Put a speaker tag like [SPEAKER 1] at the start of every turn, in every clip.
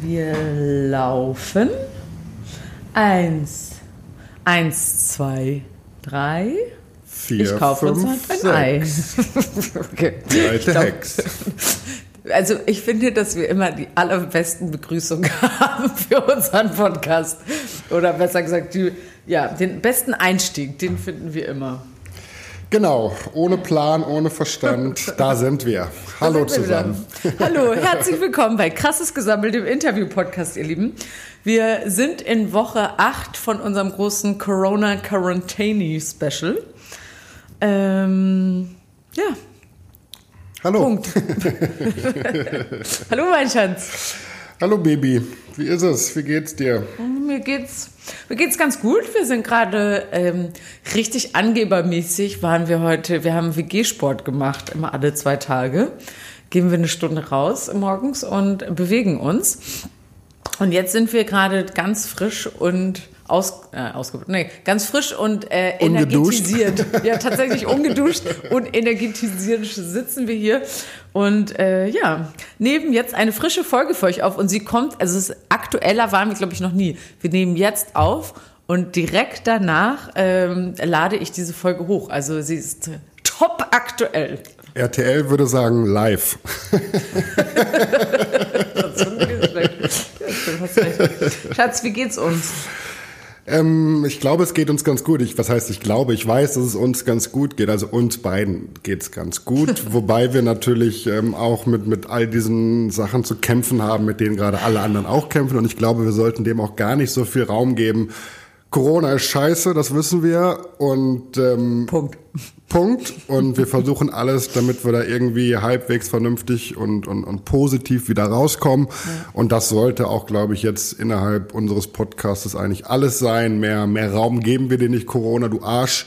[SPEAKER 1] Wir laufen. Eins, eins, zwei, drei.
[SPEAKER 2] Vier,
[SPEAKER 1] ich kaufe uns
[SPEAKER 2] fünf,
[SPEAKER 1] halt ein
[SPEAKER 2] sechs.
[SPEAKER 1] Ei. okay.
[SPEAKER 2] Die alte
[SPEAKER 1] glaub,
[SPEAKER 2] Hex.
[SPEAKER 1] Also ich finde, dass wir immer die allerbesten Begrüßungen haben für unseren Podcast. Oder besser gesagt, die, ja, den besten Einstieg, den finden wir immer.
[SPEAKER 2] Genau, ohne Plan, ohne Verstand, da sind wir. Hallo
[SPEAKER 1] sind wir
[SPEAKER 2] zusammen.
[SPEAKER 1] wieder. Hallo, herzlich willkommen bei Krasses Gesammelt, dem Interview-Podcast, ihr Lieben. Wir sind in Woche 8 von unserem großen Corona Quarantini Special. Ähm, ja,
[SPEAKER 2] Hallo.
[SPEAKER 1] Punkt. Hallo, mein Schatz.
[SPEAKER 2] Hallo Baby, wie ist es? Wie geht's dir?
[SPEAKER 1] Mir geht's, mir geht's ganz gut. Wir sind gerade ähm, richtig angebermäßig. Waren wir heute. Wir haben WG-Sport gemacht, immer alle zwei Tage. Gehen wir eine Stunde raus morgens und bewegen uns. Und jetzt sind wir gerade ganz frisch und aus, äh, ausge, nee, ganz frisch und äh, energetisiert. Ja, tatsächlich ungeduscht und energetisiert sitzen wir hier. Und äh, ja, nehmen jetzt eine frische Folge für euch auf. Und sie kommt, also es ist, aktueller waren wir, glaube ich, noch nie. Wir nehmen jetzt auf und direkt danach ähm, lade ich diese Folge hoch. Also sie ist top aktuell.
[SPEAKER 2] RTL würde sagen live.
[SPEAKER 1] Schatz, wie geht's uns?
[SPEAKER 2] Ähm, ich glaube, es geht uns ganz gut. Ich, was heißt, ich glaube, ich weiß, dass es uns ganz gut geht. Also uns beiden geht's ganz gut. Wobei wir natürlich ähm, auch mit, mit all diesen Sachen zu kämpfen haben, mit denen gerade alle anderen auch kämpfen. Und ich glaube, wir sollten dem auch gar nicht so viel Raum geben. Corona ist scheiße, das wissen wir. Und ähm,
[SPEAKER 1] Punkt.
[SPEAKER 2] Punkt. Und wir versuchen alles, damit wir da irgendwie halbwegs vernünftig und, und, und positiv wieder rauskommen. Und das sollte auch, glaube ich, jetzt innerhalb unseres Podcasts eigentlich alles sein. Mehr, mehr Raum geben wir dir nicht, Corona, du Arsch.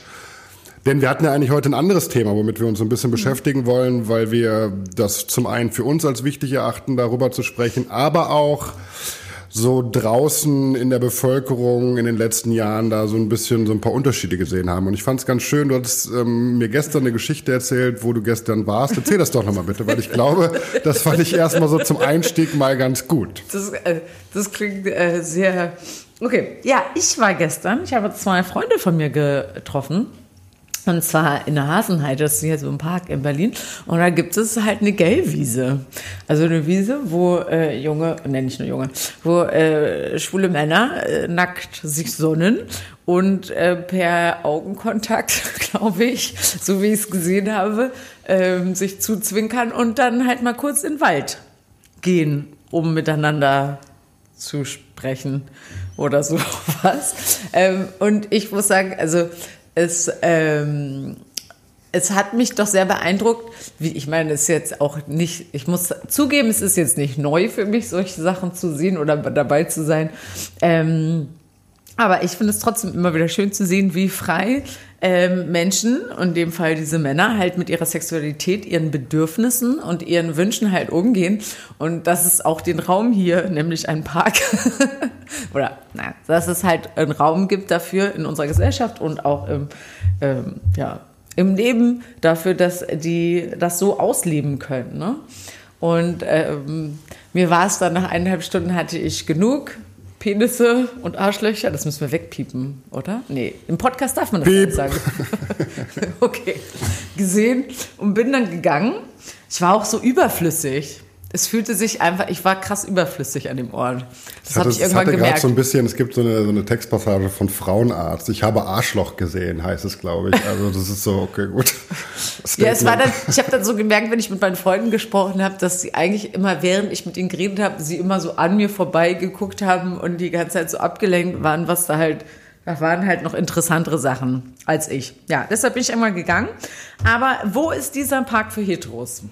[SPEAKER 2] Denn wir hatten ja eigentlich heute ein anderes Thema, womit wir uns so ein bisschen beschäftigen wollen, weil wir das zum einen für uns als wichtig erachten, darüber zu sprechen, aber auch so draußen in der Bevölkerung in den letzten Jahren da so ein bisschen so ein paar Unterschiede gesehen haben. Und ich fand es ganz schön, du hattest ähm, mir gestern eine Geschichte erzählt, wo du gestern warst. Erzähl das doch nochmal bitte, weil ich glaube, das fand ich erstmal so zum Einstieg mal ganz gut.
[SPEAKER 1] Das, äh, das klingt äh, sehr. Okay, ja, ich war gestern. Ich habe zwei Freunde von mir getroffen. Und zwar in der Hasenheide, das ist hier so ein Park in Berlin. Und da gibt es halt eine Gellwiese. Also eine Wiese, wo äh, junge, ne, nicht nur junge, wo äh, schwule Männer äh, nackt sich sonnen und äh, per Augenkontakt, glaube ich, so wie ich es gesehen habe, ähm, sich zuzwinkern und dann halt mal kurz in den Wald gehen, um miteinander zu sprechen oder sowas. Ähm, und ich muss sagen, also es, ähm, es hat mich doch sehr beeindruckt, wie ich meine, es ist jetzt auch nicht, ich muss zugeben, es ist jetzt nicht neu für mich, solche Sachen zu sehen oder dabei zu sein. Ähm, aber ich finde es trotzdem immer wieder schön zu sehen, wie frei ähm, Menschen, in dem Fall diese Männer, halt mit ihrer Sexualität, ihren Bedürfnissen und ihren Wünschen halt umgehen. Und dass es auch den Raum hier, nämlich ein Park, oder nein, dass es halt einen Raum gibt dafür in unserer Gesellschaft und auch im, ähm, ja, im Leben dafür, dass die das so ausleben können. Ne? Und ähm, mir war es dann nach eineinhalb Stunden hatte ich genug. Penisse und Arschlöcher, das müssen wir wegpiepen, oder? Nee, im Podcast darf man das
[SPEAKER 2] Piep.
[SPEAKER 1] nicht sagen. okay. Gesehen und bin dann gegangen. Ich war auch so überflüssig. Es fühlte sich einfach, ich war krass überflüssig an dem Ort. Das habe ich irgendwann
[SPEAKER 2] hatte
[SPEAKER 1] gemerkt.
[SPEAKER 2] so ein bisschen, es gibt so eine, so eine Textpassage von Frauenarzt. Ich habe Arschloch gesehen, heißt es, glaube ich. Also das ist so, okay, gut.
[SPEAKER 1] Ja, es war dann, ich habe dann so gemerkt, wenn ich mit meinen Freunden gesprochen habe, dass sie eigentlich immer, während ich mit ihnen geredet habe, sie immer so an mir vorbeigeguckt haben und die ganze Zeit so abgelenkt waren, was da halt, da waren halt noch interessantere Sachen als ich. Ja, deshalb bin ich einmal gegangen. Aber wo ist dieser Park für Heteros?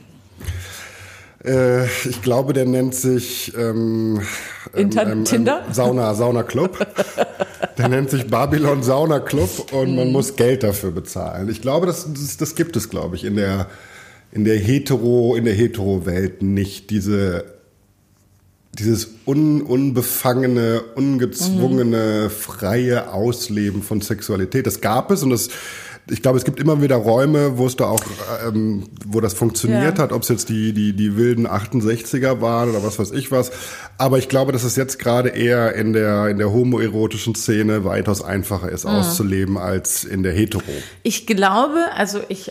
[SPEAKER 2] Äh, ich glaube, der nennt sich ähm,
[SPEAKER 1] Inter- Tinder?
[SPEAKER 2] Sauna, Sauna Club. der nennt sich Babylon Sauna Club und
[SPEAKER 1] Mhm.
[SPEAKER 2] man muss Geld dafür bezahlen. Ich glaube, das, das, das gibt es, glaube ich, in der in der hetero in der hetero Welt nicht diese dieses un, unbefangene, ungezwungene, freie Ausleben von Sexualität. Das gab es und das ich glaube, es gibt immer wieder Räume, wo es da auch, ähm, wo das funktioniert
[SPEAKER 1] Ja.
[SPEAKER 2] hat, ob es jetzt die, die, die wilden 68er waren oder was weiß ich was. Aber ich glaube, dass es jetzt gerade eher in der, in der homoerotischen Szene weitaus einfacher ist, auszuleben als in der hetero.
[SPEAKER 1] Ich glaube, also ich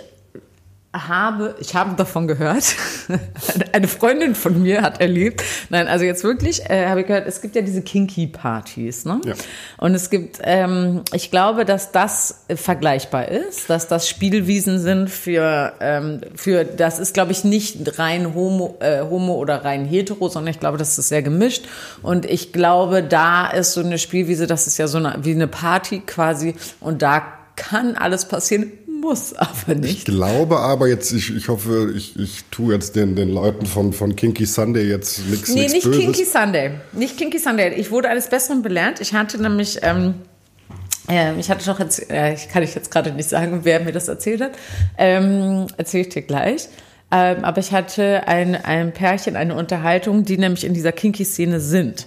[SPEAKER 1] habe, ich habe davon gehört, eine Freundin von mir hat erlebt, nein, also jetzt wirklich, äh, habe ich gehört, es gibt ja diese Kinky-Partys, ne?
[SPEAKER 2] Ja.
[SPEAKER 1] Und es gibt, ähm, ich glaube, dass das vergleichbar ist, dass das Spielwiesen sind für, ähm, für, das ist, glaube ich, nicht rein homo, äh, homo oder rein hetero, sondern ich glaube, das ist sehr gemischt. Und ich glaube, da ist so eine Spielwiese, das ist ja so eine, wie eine Party quasi, und da kann alles passieren, muss aber
[SPEAKER 2] Ich
[SPEAKER 1] nicht.
[SPEAKER 2] glaube aber jetzt, ich, ich hoffe, ich, ich tue jetzt den, den Leuten von, von Kinky Sunday jetzt nichts
[SPEAKER 1] Nee,
[SPEAKER 2] nichts
[SPEAKER 1] nicht
[SPEAKER 2] Böses.
[SPEAKER 1] Kinky Sunday. Nicht Kinky Sunday. Ich wurde eines Besseren belehrt. Ich hatte nämlich, ähm, äh, ich hatte doch jetzt, äh, ich kann ich jetzt gerade nicht sagen, wer mir das erzählt hat. Ähm, Erzähle ich dir gleich. Ähm, aber ich hatte ein, ein Pärchen, eine Unterhaltung, die nämlich in dieser Kinky-Szene sind.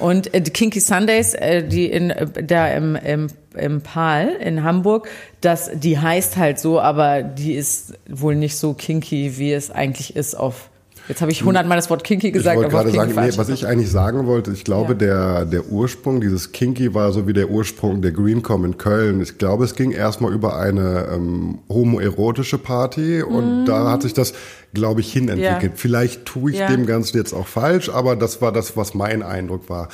[SPEAKER 1] Und äh, die Kinky Sundays, äh, die in, äh, da im, im, im Pal in Hamburg, das, die heißt halt so, aber die ist wohl nicht so kinky, wie es eigentlich ist auf Jetzt habe ich hundertmal das Wort kinky
[SPEAKER 2] Ich
[SPEAKER 1] gesagt,
[SPEAKER 2] wollte
[SPEAKER 1] aber auf
[SPEAKER 2] gerade sagen, nee, was ich eigentlich sagen wollte, ich glaube,
[SPEAKER 1] Ja.
[SPEAKER 2] der, der Ursprung dieses Kinky war so wie der Ursprung der Greencom in Köln. Ich glaube, es ging erstmal über eine ähm, homoerotische Party und da hat sich das, glaube ich, hinentwickelt.
[SPEAKER 1] Mhm. Ja.
[SPEAKER 2] Vielleicht tue ich
[SPEAKER 1] Ja.
[SPEAKER 2] dem Ganzen jetzt auch falsch, aber das war das, was mein Eindruck war.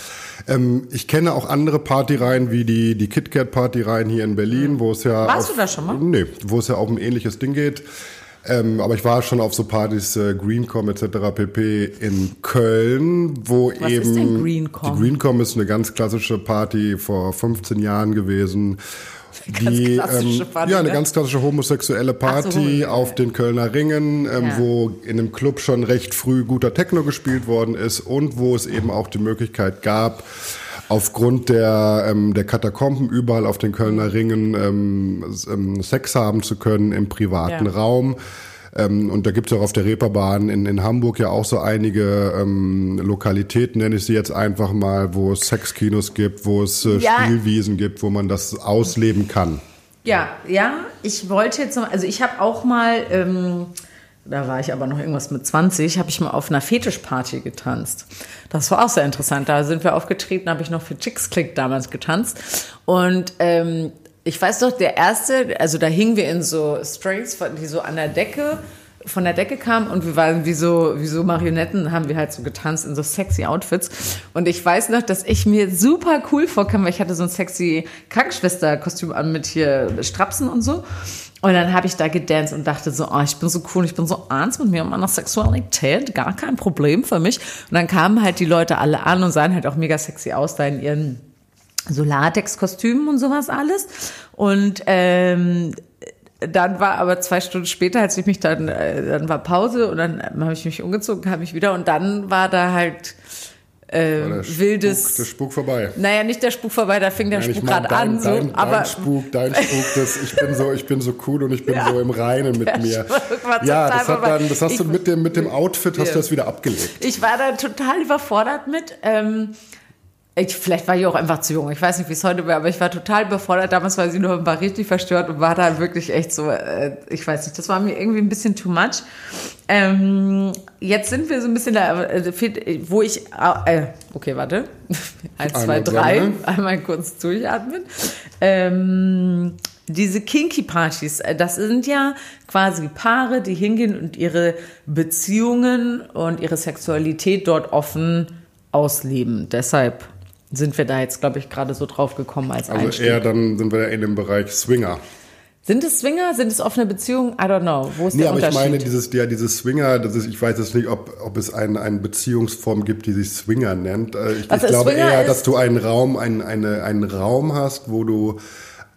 [SPEAKER 2] Ähm, ich kenne auch andere Partyreihen wie die, die KitKat Partyreihen hier in Berlin, wo es ja.
[SPEAKER 1] Mhm. Warst
[SPEAKER 2] auf,
[SPEAKER 1] du da schon mal?
[SPEAKER 2] Nee, wo es ja auch um ein ähnliches Ding geht. Ähm, aber ich war schon auf so Partys, äh, Greencom etc. pp. in Köln, wo
[SPEAKER 1] Was
[SPEAKER 2] eben
[SPEAKER 1] ist denn Greencom?
[SPEAKER 2] die Greencom ist eine ganz klassische Party vor 15 Jahren gewesen. Die, ähm,
[SPEAKER 1] Party,
[SPEAKER 2] ja, eine
[SPEAKER 1] ne?
[SPEAKER 2] ganz klassische homosexuelle Party
[SPEAKER 1] so,
[SPEAKER 2] auf den Kölner Ringen, ähm,
[SPEAKER 1] Ja.
[SPEAKER 2] wo in einem Club schon recht früh guter Techno gespielt worden ist und wo es eben auch die Möglichkeit gab, aufgrund der, ähm, der Katakomben überall auf den Kölner Ringen ähm, ähm, Sex haben zu können im privaten
[SPEAKER 1] Ja.
[SPEAKER 2] Raum. Ähm, und da gibt es auch auf der Reeperbahn in, in Hamburg ja auch so einige ähm, Lokalitäten, nenne ich sie jetzt einfach mal, wo es Sexkinos gibt, wo es äh,
[SPEAKER 1] Ja.
[SPEAKER 2] Spielwiesen gibt, wo man das ausleben kann.
[SPEAKER 1] Ja, ja, ich wollte jetzt noch, also ich habe auch mal, ähm, da war ich aber noch irgendwas mit 20, habe ich mal auf einer Fetischparty getanzt. Das war auch sehr interessant. Da sind wir aufgetreten, habe ich noch für Chicks Click damals getanzt. Und ähm, ich weiß doch, der erste, also da hingen wir in so Strings, die so an der Decke von der Decke kamen und wir waren wie so, wie so Marionetten, haben wir halt so getanzt in so sexy Outfits. Und ich weiß noch, dass ich mir super cool vorkam, weil ich hatte so ein sexy Krankenschwesterkostüm an mit hier Strapsen und so. Und dann habe ich da gedanced und dachte so, oh, ich bin so cool, ich bin so ernst mit mir und meiner Sexualität, gar kein Problem für mich. Und dann kamen halt die Leute alle an und sahen halt auch mega sexy aus da in ihren so Latex-Kostümen und sowas alles. Und ähm, dann war aber zwei Stunden später, als ich mich dann, äh, dann war Pause und dann habe ich mich umgezogen, kam ich wieder und dann war da halt äh,
[SPEAKER 2] War der Spuk,
[SPEAKER 1] wildes.
[SPEAKER 2] der Spuk vorbei.
[SPEAKER 1] naja, nicht der Spuk vorbei, da fing der
[SPEAKER 2] Nein,
[SPEAKER 1] Spuk gerade an, so,
[SPEAKER 2] dein,
[SPEAKER 1] aber
[SPEAKER 2] dein Spuk, dein Spuk, das, ich bin so, ich bin so cool und ich bin
[SPEAKER 1] Ja.
[SPEAKER 2] so im Reinen mit mir. Ja, das hat dann, das hast du
[SPEAKER 1] Ich-
[SPEAKER 2] mit dem, mit dem Outfit hast
[SPEAKER 1] Ja.
[SPEAKER 2] du das wieder abgelegt.
[SPEAKER 1] ich war da total überfordert mit. Ähm, ich, vielleicht war ich auch einfach zu jung. Ich weiß nicht, wie es heute wäre, aber ich war total überfordert. Damals war sie noch war richtig verstört und war da wirklich echt so, äh, ich weiß nicht, das war mir irgendwie ein bisschen too much. Ähm, jetzt sind wir so ein bisschen da, äh, wo ich, äh, okay, warte. Eins, zwei,
[SPEAKER 2] Einmal
[SPEAKER 1] drei.
[SPEAKER 2] sammeln.
[SPEAKER 1] Einmal kurz durchatmen. Ähm, diese Kinky-Partys, äh, das sind ja quasi Paare, die hingehen und ihre Beziehungen und ihre Sexualität dort offen ausleben. Deshalb sind wir da jetzt, glaube ich, gerade so drauf gekommen als
[SPEAKER 2] Also
[SPEAKER 1] Einstieg.
[SPEAKER 2] eher dann sind wir in dem Bereich Swinger.
[SPEAKER 1] Sind es Swinger? Sind es offene Beziehungen? I don't know. Wo ist
[SPEAKER 2] Nee,
[SPEAKER 1] der
[SPEAKER 2] aber ich meine, dieses, ja, dieses Swinger, das ist, ich weiß jetzt nicht, ob, ob es eine, eine Beziehungsform gibt, die sich Swinger nennt. Äh, Ich,
[SPEAKER 1] Also
[SPEAKER 2] ich glaube
[SPEAKER 1] Swinger
[SPEAKER 2] eher, dass du einen Raum, einen, eine, einen Raum hast, wo du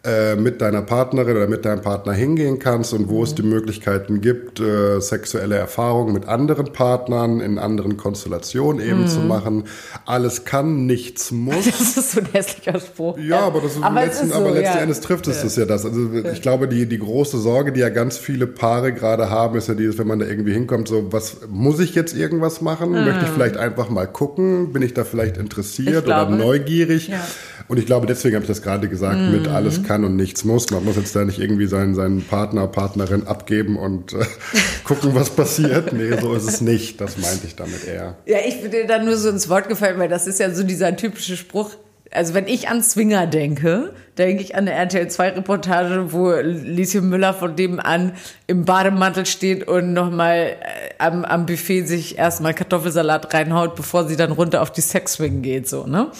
[SPEAKER 2] äh, mit deiner Partnerin oder mit deinem Partner hingehen kannst und wo
[SPEAKER 1] Mhm.
[SPEAKER 2] es die Möglichkeiten gibt, äh, sexuelle Erfahrungen mit anderen Partnern in anderen Konstellationen eben
[SPEAKER 1] Mhm.
[SPEAKER 2] zu machen. Alles kann, nichts muss.
[SPEAKER 1] das ist so ein hässlicher Spruch.
[SPEAKER 2] Ja, aber, das ist
[SPEAKER 1] aber
[SPEAKER 2] letzten,
[SPEAKER 1] ist so,
[SPEAKER 2] aber letzten
[SPEAKER 1] ja.
[SPEAKER 2] Endes trifft es das ja das. Also ich glaube, die, die große Sorge, die ja ganz viele Paare gerade haben, ist ja dieses, wenn man da irgendwie hinkommt, so, was muss ich jetzt irgendwas machen? Möchte ich vielleicht einfach mal gucken? Bin ich da vielleicht interessiert
[SPEAKER 1] glaube,
[SPEAKER 2] oder neugierig?
[SPEAKER 1] ja.
[SPEAKER 2] Und ich glaube, deswegen habe ich das gerade gesagt, mit alles kann und nichts muss. Man muss jetzt da nicht irgendwie seinen, seinen Partner, Partnerin abgeben und äh, gucken, was passiert. Nee, so ist es nicht. Das meinte ich damit eher.
[SPEAKER 1] Ja, ich bin dir dann nur so ins Wort gefallen, weil das ist ja so dieser typische Spruch, also wenn ich an Zwinger denke, denke ich an eine RTL 2 Reportage, wo Lieschen Müller von dem an im Bademantel steht und nochmal äh, am, am Buffet sich erstmal Kartoffelsalat reinhaut, bevor sie dann runter auf die Sexswing geht, so, ne?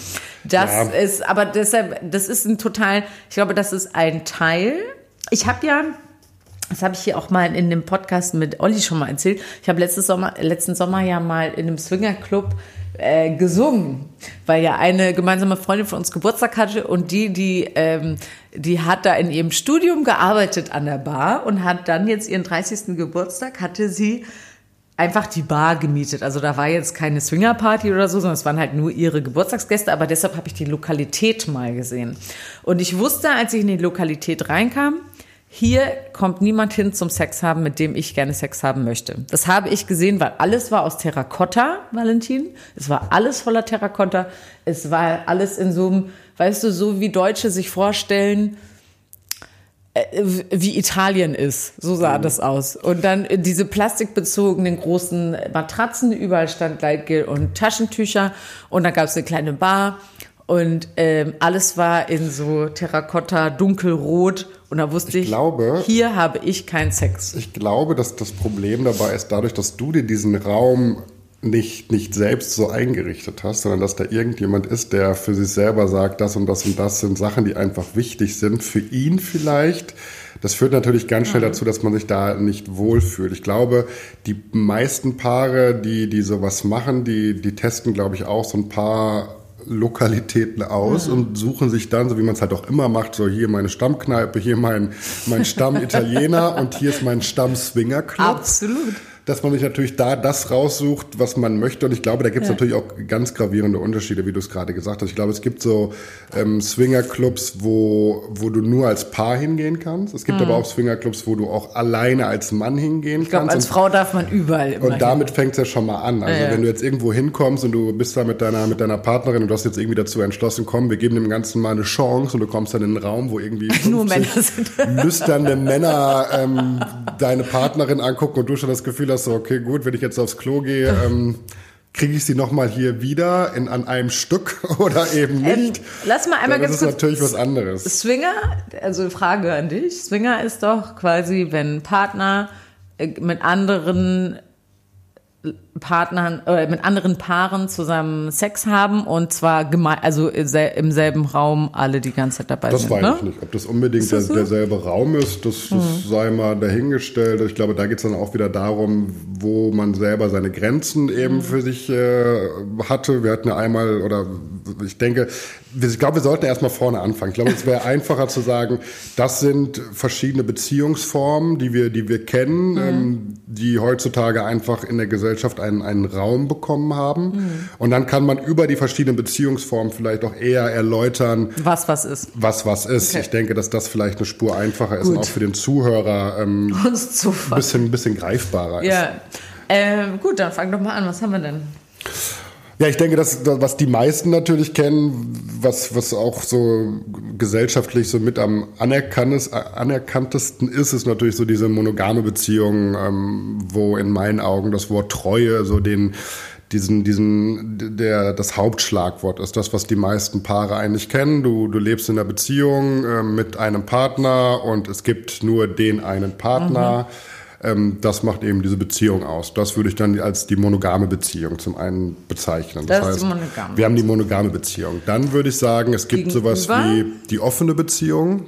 [SPEAKER 1] Das ja. ist, aber deshalb, das ist ein total, ich glaube, das ist ein Teil. Ich habe ja, das habe ich hier auch mal in dem Podcast mit Olli schon mal erzählt. Ich habe letzten Sommer, letzten Sommer ja mal in einem Swingerclub äh, gesungen, weil ja eine gemeinsame Freundin von uns Geburtstag hatte und die, die, ähm, die hat da in ihrem Studium gearbeitet an der Bar und hat dann jetzt ihren 30. Geburtstag, hatte sie einfach die Bar gemietet. Also da war jetzt keine Swingerparty oder so, sondern es waren halt nur ihre Geburtstagsgäste, aber deshalb habe ich die Lokalität mal gesehen. Und ich wusste, als ich in die Lokalität reinkam, hier kommt niemand hin zum Sex haben, mit dem ich gerne Sex haben möchte. Das habe ich gesehen, weil alles war aus Terrakotta, Valentin. Es war alles voller Terrakotta. Es war alles in so einem, weißt du, so wie Deutsche sich vorstellen, äh, wie Italien ist. So sah mhm. das aus. Und dann diese plastikbezogenen großen Matratzen, überall stand Gleitgel und Taschentücher. Und dann gab es eine kleine Bar. Und ähm, alles war in so Terrakotta, dunkelrot. Und da wusste ich, ich glaube, hier habe ich keinen Sex.
[SPEAKER 2] Ich glaube, dass das Problem dabei ist, dadurch, dass du dir diesen Raum nicht, nicht selbst so eingerichtet hast, sondern dass da irgendjemand ist, der für sich selber sagt, das und das und das sind Sachen, die einfach wichtig sind, für ihn vielleicht. Das führt natürlich ganz schnell dazu, dass man sich da nicht wohlfühlt. Ich glaube, die meisten Paare, die, die sowas machen, die, die testen, glaube ich, auch so ein paar Lokalitäten aus mhm. und suchen sich dann, so wie man es halt auch immer macht, so hier meine Stammkneipe, hier mein, mein Stamm Italiener und hier ist mein Stamm Swinger Club.
[SPEAKER 1] Absolut
[SPEAKER 2] dass man sich natürlich da das raussucht, was man möchte. Und ich glaube, da gibt es ja. natürlich auch ganz gravierende Unterschiede, wie du es gerade gesagt hast. Ich glaube, es gibt so ähm, Swingerclubs, wo, wo du nur als Paar hingehen kannst. Es gibt mhm. aber auch Swingerclubs, wo du auch alleine als Mann hingehen ich glaub, kannst.
[SPEAKER 1] Als Frau darf man überall
[SPEAKER 2] immer Und damit fängt es ja schon mal an. Also ja, ja. wenn du jetzt irgendwo hinkommst und du bist da mit deiner, mit deiner Partnerin und du hast jetzt irgendwie dazu entschlossen, komm, wir geben dem Ganzen mal eine Chance und du kommst dann in einen Raum, wo irgendwie nur Männer sind. lüsternde Männer ähm, deine Partnerin angucken und du schon das Gefühl hast, das so, okay, gut, wenn ich jetzt aufs Klo gehe, ähm, kriege ich sie nochmal hier wieder in, an einem Stück oder eben ähm, nicht? Ähm,
[SPEAKER 1] lass mal einmal
[SPEAKER 2] ganz kurz. Das ist natürlich was anderes.
[SPEAKER 1] Swinger, also Frage an dich. Swinger ist doch quasi, wenn Partner äh, mit anderen Partnern äh, mit anderen Paaren zusammen Sex haben und zwar gemein, also im selben Raum alle die ganze Zeit dabei
[SPEAKER 2] das
[SPEAKER 1] sind.
[SPEAKER 2] Das weiß ne? ich nicht. Ob das unbedingt das der, derselbe Raum ist, das, das mhm. sei mal dahingestellt. Ich glaube, da geht es dann auch wieder darum, wo man selber seine Grenzen eben mhm. für sich äh, hatte. Wir hatten ja einmal, oder ich denke, ich glaube, wir sollten erstmal vorne anfangen. Ich glaube, es wäre einfacher zu sagen, das sind verschiedene Beziehungsformen, die wir, die wir kennen, mhm. ähm, die heutzutage einfach in der Gesellschaft einen, einen Raum bekommen haben. Mhm. Und dann kann man über die verschiedenen Beziehungsformen vielleicht auch eher erläutern,
[SPEAKER 1] was was ist.
[SPEAKER 2] Was was ist. Okay. Ich denke, dass das vielleicht eine Spur einfacher ist Gut. und auch für den Zuhörer ähm, ein bisschen, bisschen greifbarer
[SPEAKER 1] ja. ist. Ja. Äh, gut, dann fang doch mal an. Was haben wir denn?
[SPEAKER 2] Ja, ich denke, dass was die meisten natürlich kennen, was, was auch so gesellschaftlich so mit am anerkanntesten ist, ist natürlich so diese monogame Beziehung, ähm, wo in meinen Augen das Wort Treue so den diesen, diesen, der, das Hauptschlagwort ist das, was die meisten Paare eigentlich kennen. Du, du lebst in einer Beziehung äh, mit einem Partner und es gibt nur den einen Partner. Mhm das macht eben diese Beziehung aus. Das würde ich dann als die monogame Beziehung zum einen bezeichnen. Das, das heißt, wir haben die monogame Beziehung. Dann würde ich sagen, es gibt Gegenüber? sowas wie die offene Beziehung.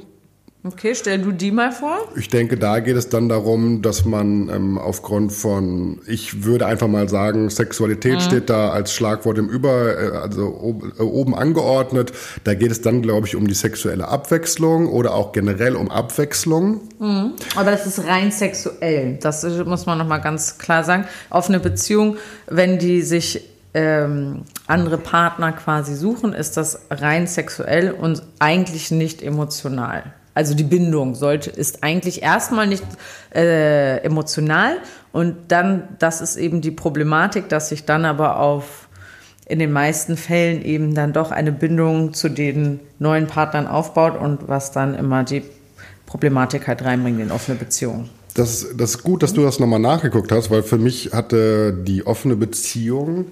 [SPEAKER 1] Okay, stell du die mal vor.
[SPEAKER 2] Ich denke, da geht es dann darum, dass man ähm, aufgrund von, ich würde einfach mal sagen, Sexualität mhm. steht da als Schlagwort im Über, äh, also ob, äh, oben angeordnet. Da geht es dann, glaube ich, um die sexuelle Abwechslung oder auch generell um Abwechslung.
[SPEAKER 1] Mhm. Aber das ist rein sexuell. Das muss man nochmal ganz klar sagen. Offene Beziehung, wenn die sich ähm, andere Partner quasi suchen, ist das rein sexuell und eigentlich nicht emotional. Also die Bindung sollte, ist eigentlich erstmal nicht äh, emotional und dann, das ist eben die Problematik, dass sich dann aber auf in den meisten Fällen eben dann doch eine Bindung zu den neuen Partnern aufbaut und was dann immer die Problematik halt reinbringt in offene Beziehungen.
[SPEAKER 2] Das, das ist gut, dass du das nochmal nachgeguckt hast, weil für mich hatte die offene Beziehung,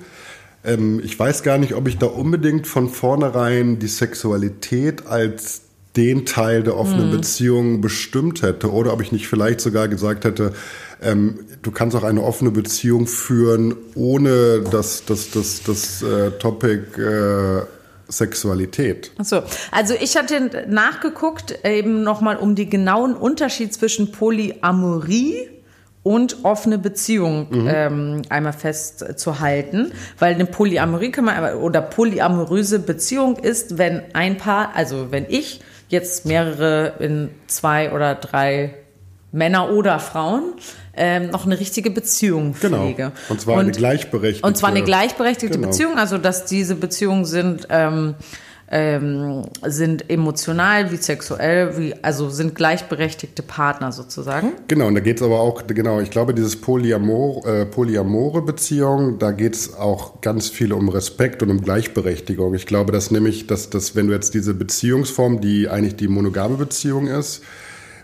[SPEAKER 2] ähm, ich weiß gar nicht, ob ich da unbedingt von vornherein die Sexualität als den Teil der offenen mhm. Beziehung bestimmt hätte oder ob ich nicht vielleicht sogar gesagt hätte, ähm, du kannst auch eine offene Beziehung führen, ohne dass das, das, das, das äh, Topic äh, Sexualität.
[SPEAKER 1] Achso, also ich hatte nachgeguckt, eben nochmal um die genauen Unterschied zwischen Polyamorie und offene Beziehung mhm. ähm, einmal festzuhalten, weil eine Polyamorie kann man oder polyamoröse Beziehung ist, wenn ein Paar, also wenn ich jetzt mehrere in zwei oder drei Männer oder Frauen ähm, noch eine richtige Beziehung
[SPEAKER 2] genau.
[SPEAKER 1] pflege.
[SPEAKER 2] Und zwar und, eine gleichberechtigte.
[SPEAKER 1] Und zwar eine gleichberechtigte genau. Beziehung, also dass diese Beziehungen sind ähm, ähm, sind emotional wie sexuell, wie, also sind gleichberechtigte Partner sozusagen.
[SPEAKER 2] Genau, und da geht es aber auch, genau, ich glaube, dieses Polyamor, äh, polyamore Beziehung, da geht es auch ganz viel um Respekt und um Gleichberechtigung. Ich glaube, dass nämlich, dass, dass wenn du jetzt diese Beziehungsform, die eigentlich die monogame Beziehung ist,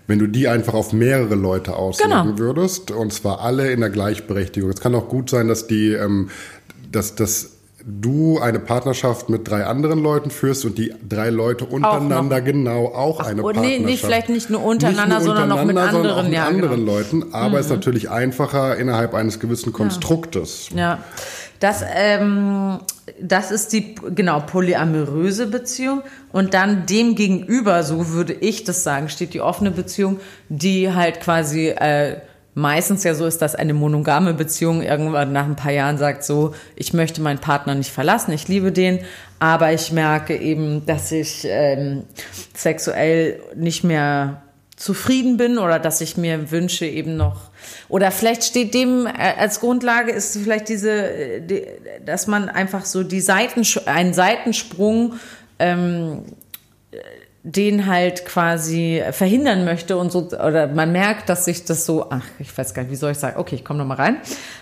[SPEAKER 2] wenn du die einfach auf mehrere Leute auslegen genau. würdest, und zwar alle in der Gleichberechtigung. Es kann auch gut sein, dass die, ähm, dass, dass du eine Partnerschaft mit drei anderen Leuten führst und die drei Leute untereinander auch genau auch Ach, eine oh, Partnerschaft. Nee,
[SPEAKER 1] nicht, vielleicht nicht nur untereinander, nicht nur sondern untereinander, noch mit anderen,
[SPEAKER 2] mit
[SPEAKER 1] ja,
[SPEAKER 2] anderen genau. Leuten. Aber mhm. es ist natürlich einfacher innerhalb eines gewissen Konstruktes.
[SPEAKER 1] Ja. ja. Das, ähm, das ist die, genau, polyamoröse Beziehung. Und dann dem gegenüber, so würde ich das sagen, steht die offene Beziehung, die halt quasi, äh, meistens ja so ist, dass eine monogame Beziehung irgendwann nach ein paar Jahren sagt so, ich möchte meinen Partner nicht verlassen, ich liebe den, aber ich merke eben, dass ich ähm, sexuell nicht mehr zufrieden bin oder dass ich mir wünsche eben noch oder vielleicht steht dem äh, als Grundlage ist vielleicht diese, äh, dass man einfach so die Seiten einen Seitensprung ähm, den halt quasi verhindern möchte und so, oder man merkt, dass sich das so, ach, ich weiß gar nicht, wie soll ich sagen, okay, ich komme nochmal rein,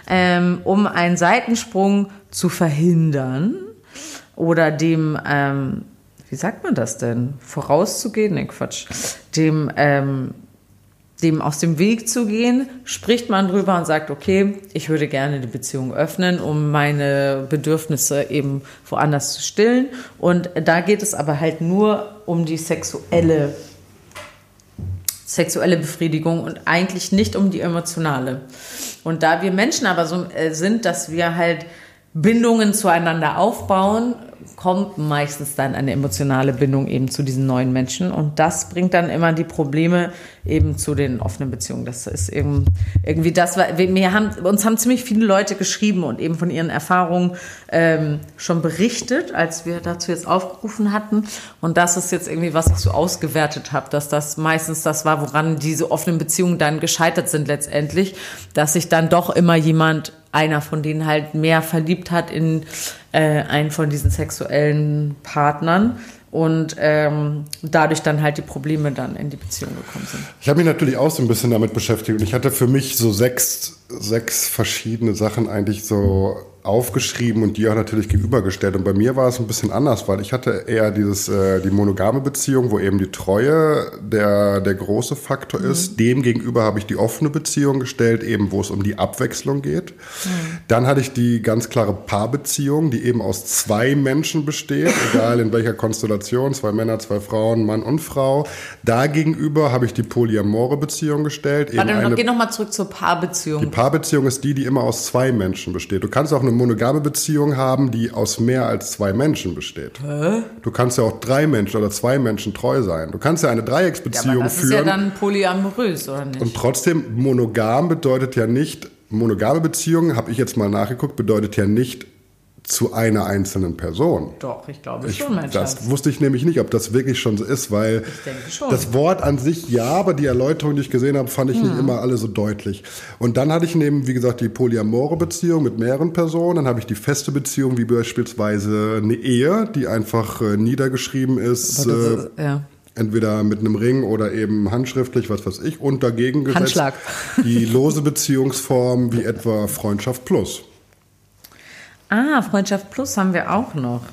[SPEAKER 1] ähm, um einen Seitensprung zu verhindern oder dem, ähm, wie sagt man das denn, vorauszugehen, ne Quatsch, dem, ähm, dem aus dem Weg zu gehen, spricht man drüber und sagt, okay, ich würde gerne die Beziehung öffnen, um meine Bedürfnisse eben woanders zu stillen. Und da geht es aber halt nur um die sexuelle, sexuelle Befriedigung und eigentlich nicht um die emotionale. Und da wir Menschen aber so äh, sind, dass wir halt Bindungen zueinander aufbauen, kommt meistens dann eine emotionale Bindung eben zu diesen neuen Menschen und das bringt dann immer die Probleme eben zu den offenen Beziehungen. Das ist eben irgendwie das, wir haben, uns haben ziemlich viele Leute geschrieben und eben von ihren Erfahrungen ähm, schon berichtet, als wir dazu jetzt aufgerufen hatten und das ist jetzt irgendwie, was ich so ausgewertet habe, dass das meistens das war, woran diese offenen Beziehungen dann gescheitert sind letztendlich, dass sich dann doch immer jemand einer von denen halt mehr verliebt hat in äh, einen von diesen sexuellen Partnern und ähm, dadurch dann halt die Probleme dann in die Beziehung gekommen sind.
[SPEAKER 2] Ich habe mich natürlich auch so ein bisschen damit beschäftigt und ich hatte für mich so sechs, sechs verschiedene Sachen eigentlich so aufgeschrieben und die auch natürlich gegenübergestellt. Und bei mir war es ein bisschen anders, weil ich hatte eher dieses, äh, die monogame Beziehung, wo eben die Treue der, der große Faktor mhm. ist. Dem gegenüber habe ich die offene Beziehung gestellt, eben wo es um die Abwechslung geht. Mhm. Dann hatte ich die ganz klare Paarbeziehung, die eben aus zwei Menschen besteht, egal in welcher Konstellation, zwei Männer, zwei Frauen, Mann und Frau. Da gegenüber habe ich die polyamore Beziehung gestellt.
[SPEAKER 1] Warte, eine, geh nochmal zurück zur Paarbeziehung.
[SPEAKER 2] Die Paarbeziehung ist die, die immer aus zwei Menschen besteht. Du kannst auch eine monogame Beziehung haben, die aus mehr als zwei Menschen besteht. Hä? Du kannst ja auch drei Menschen oder zwei Menschen treu sein. Du kannst ja eine Dreiecksbeziehung ja, das führen. Das ist
[SPEAKER 1] ja dann polyamorös, oder nicht?
[SPEAKER 2] Und trotzdem, monogam bedeutet ja nicht, monogame Beziehungen, habe ich jetzt mal nachgeguckt, bedeutet ja nicht, zu einer einzelnen Person.
[SPEAKER 1] Doch, ich glaube ich, schon, mein
[SPEAKER 2] Das Schatz. wusste ich nämlich nicht, ob das wirklich schon so ist, weil das Wort an sich ja, aber die Erläuterung, die ich gesehen habe, fand ich mhm. nicht immer alle so deutlich. Und dann hatte ich neben, wie gesagt, die polyamore Beziehung mit mehreren Personen, dann habe ich die feste Beziehung, wie beispielsweise eine Ehe, die einfach äh, niedergeschrieben ist. Äh, ja. Entweder mit einem Ring oder eben handschriftlich, was weiß ich, und dagegen gesetzt
[SPEAKER 1] Handschlag.
[SPEAKER 2] die lose Beziehungsform wie etwa Freundschaft plus.
[SPEAKER 1] Ah, Freundschaft Plus haben wir auch noch.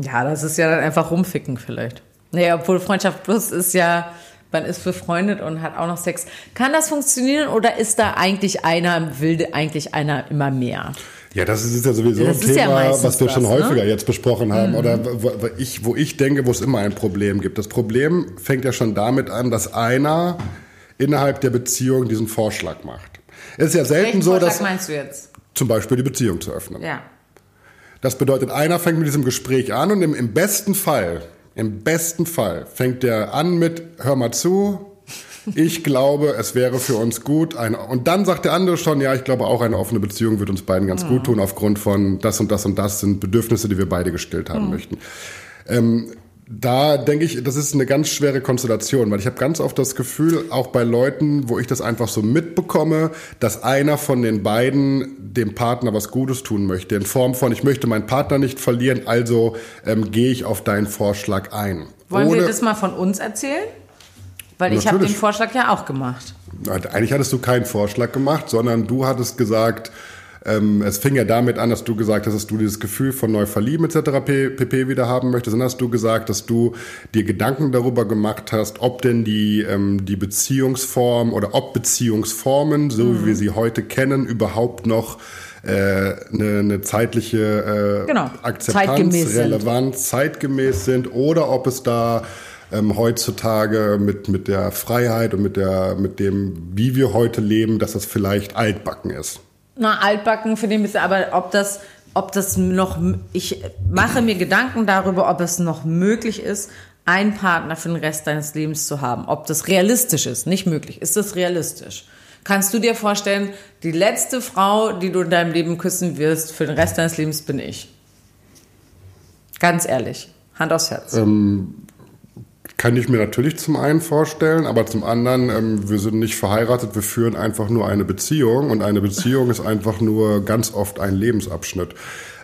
[SPEAKER 1] Ja, das ist ja dann einfach rumficken vielleicht. Naja, obwohl Freundschaft Plus ist ja, man ist befreundet und hat auch noch Sex. Kann das funktionieren oder ist da eigentlich einer, will eigentlich einer immer mehr?
[SPEAKER 2] Ja, das ist ja sowieso
[SPEAKER 1] Das
[SPEAKER 2] ein
[SPEAKER 1] ja
[SPEAKER 2] Thema,
[SPEAKER 1] meistens
[SPEAKER 2] was wir schon
[SPEAKER 1] das, ne? Mhm.
[SPEAKER 2] häufiger jetzt besprochen haben. Oder wo, wo, ich, wo ich denke, wo es immer ein Problem gibt. Das Problem fängt ja schon damit an, dass einer innerhalb der Beziehung diesen Vorschlag macht. Es ist ja selten
[SPEAKER 1] Welchen
[SPEAKER 2] so,
[SPEAKER 1] Vorschlag
[SPEAKER 2] dass
[SPEAKER 1] meinst du jetzt?
[SPEAKER 2] Zum Beispiel die Beziehung zu öffnen.
[SPEAKER 1] Ja.
[SPEAKER 2] Das bedeutet, einer fängt mit diesem Gespräch an und im, im besten Fall, im besten Fall fängt der an mit, hör mal zu, ich glaube, es wäre für uns gut. Eine, und dann sagt der andere schon, ja, ich glaube auch eine offene Beziehung wird uns beiden ganz gut tun, aufgrund von das und das und das sind Bedürfnisse, die wir beide gestillt haben möchten. Ähm, da denke ich, das ist eine ganz schwere Konstellation, weil ich habe ganz oft das Gefühl, auch bei Leuten, wo ich das einfach so mitbekomme, dass einer von den beiden dem Partner was Gutes tun möchte, in Form von, ich möchte meinen Partner nicht verlieren, also ähm, gehe ich auf deinen Vorschlag ein.
[SPEAKER 1] Wollen wir
[SPEAKER 2] Ohne-
[SPEAKER 1] das mal von uns erzählen? Weil ich habe den. Vorschlag ja auch gemacht.
[SPEAKER 2] Eigentlich hattest du keinen Vorschlag gemacht, sondern du hattest gesagt, ähm, es fing ja damit an, dass du gesagt hast, dass du dieses Gefühl von neu verlieben etc. Pp. wieder haben möchtest. Dann hast du gesagt, dass du dir Gedanken darüber gemacht hast, ob denn die, ähm, die Beziehungsform oder ob Beziehungsformen, so wie wir sie heute kennen, überhaupt noch äh, eine, eine zeitliche äh,
[SPEAKER 1] Genau.
[SPEAKER 2] Akzeptanz,
[SPEAKER 1] Zeitgemäß sind.
[SPEAKER 2] Relevanz, zeitgemäß sind oder ob es da ähm, heutzutage mit, mit der Freiheit und mit, der, mit dem, wie wir heute leben, dass das vielleicht altbacken ist.
[SPEAKER 1] Na, altbacken für den bisschen, aber ob das, ob das noch, ich mache mir Gedanken darüber, ob es noch möglich ist, einen Partner für den Rest deines Lebens zu haben. Ob das realistisch ist, nicht möglich. Ist das realistisch? Kannst du dir vorstellen, die letzte Frau, die du in deinem Leben küssen wirst, für den Rest deines Lebens bin ich? Ganz ehrlich. Hand aufs Herz.
[SPEAKER 2] Kann ich mir natürlich zum einen vorstellen, aber zum anderen, ähm, wir sind nicht verheiratet, wir führen einfach nur eine Beziehung und eine Beziehung ist einfach nur ganz oft ein Lebensabschnitt.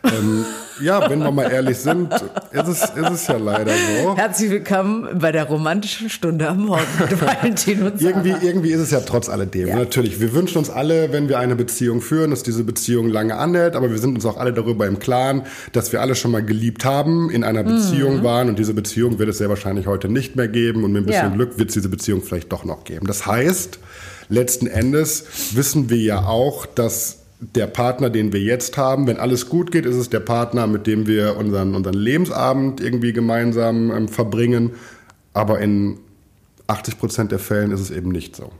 [SPEAKER 2] Ähm, ja, wenn wir mal ehrlich sind, ist es, ist es ja leider so.
[SPEAKER 1] Herzlich willkommen bei der romantischen Stunde am Morgen mit Valentin und Sarah.
[SPEAKER 2] Irgendwie, irgendwie ist es ja trotz alledem.
[SPEAKER 1] Ja.
[SPEAKER 2] Natürlich, wir wünschen uns alle, wenn wir eine Beziehung führen, dass diese Beziehung lange anhält, aber wir sind uns auch alle darüber im Klaren, dass wir alle schon mal geliebt haben, in einer
[SPEAKER 1] Mhm.
[SPEAKER 2] Beziehung waren und diese Beziehung wird es sehr wahrscheinlich heute nicht mehr geben und mit ein bisschen
[SPEAKER 1] Ja.
[SPEAKER 2] Glück wird es diese Beziehung vielleicht doch noch geben. Das heißt, letzten Endes wissen wir ja auch, dass der Partner, den wir jetzt haben, wenn alles gut geht, ist es der Partner, mit dem wir unseren, unseren Lebensabend irgendwie gemeinsam ähm, verbringen. Aber in 80 Prozent der Fällen ist es eben nicht so.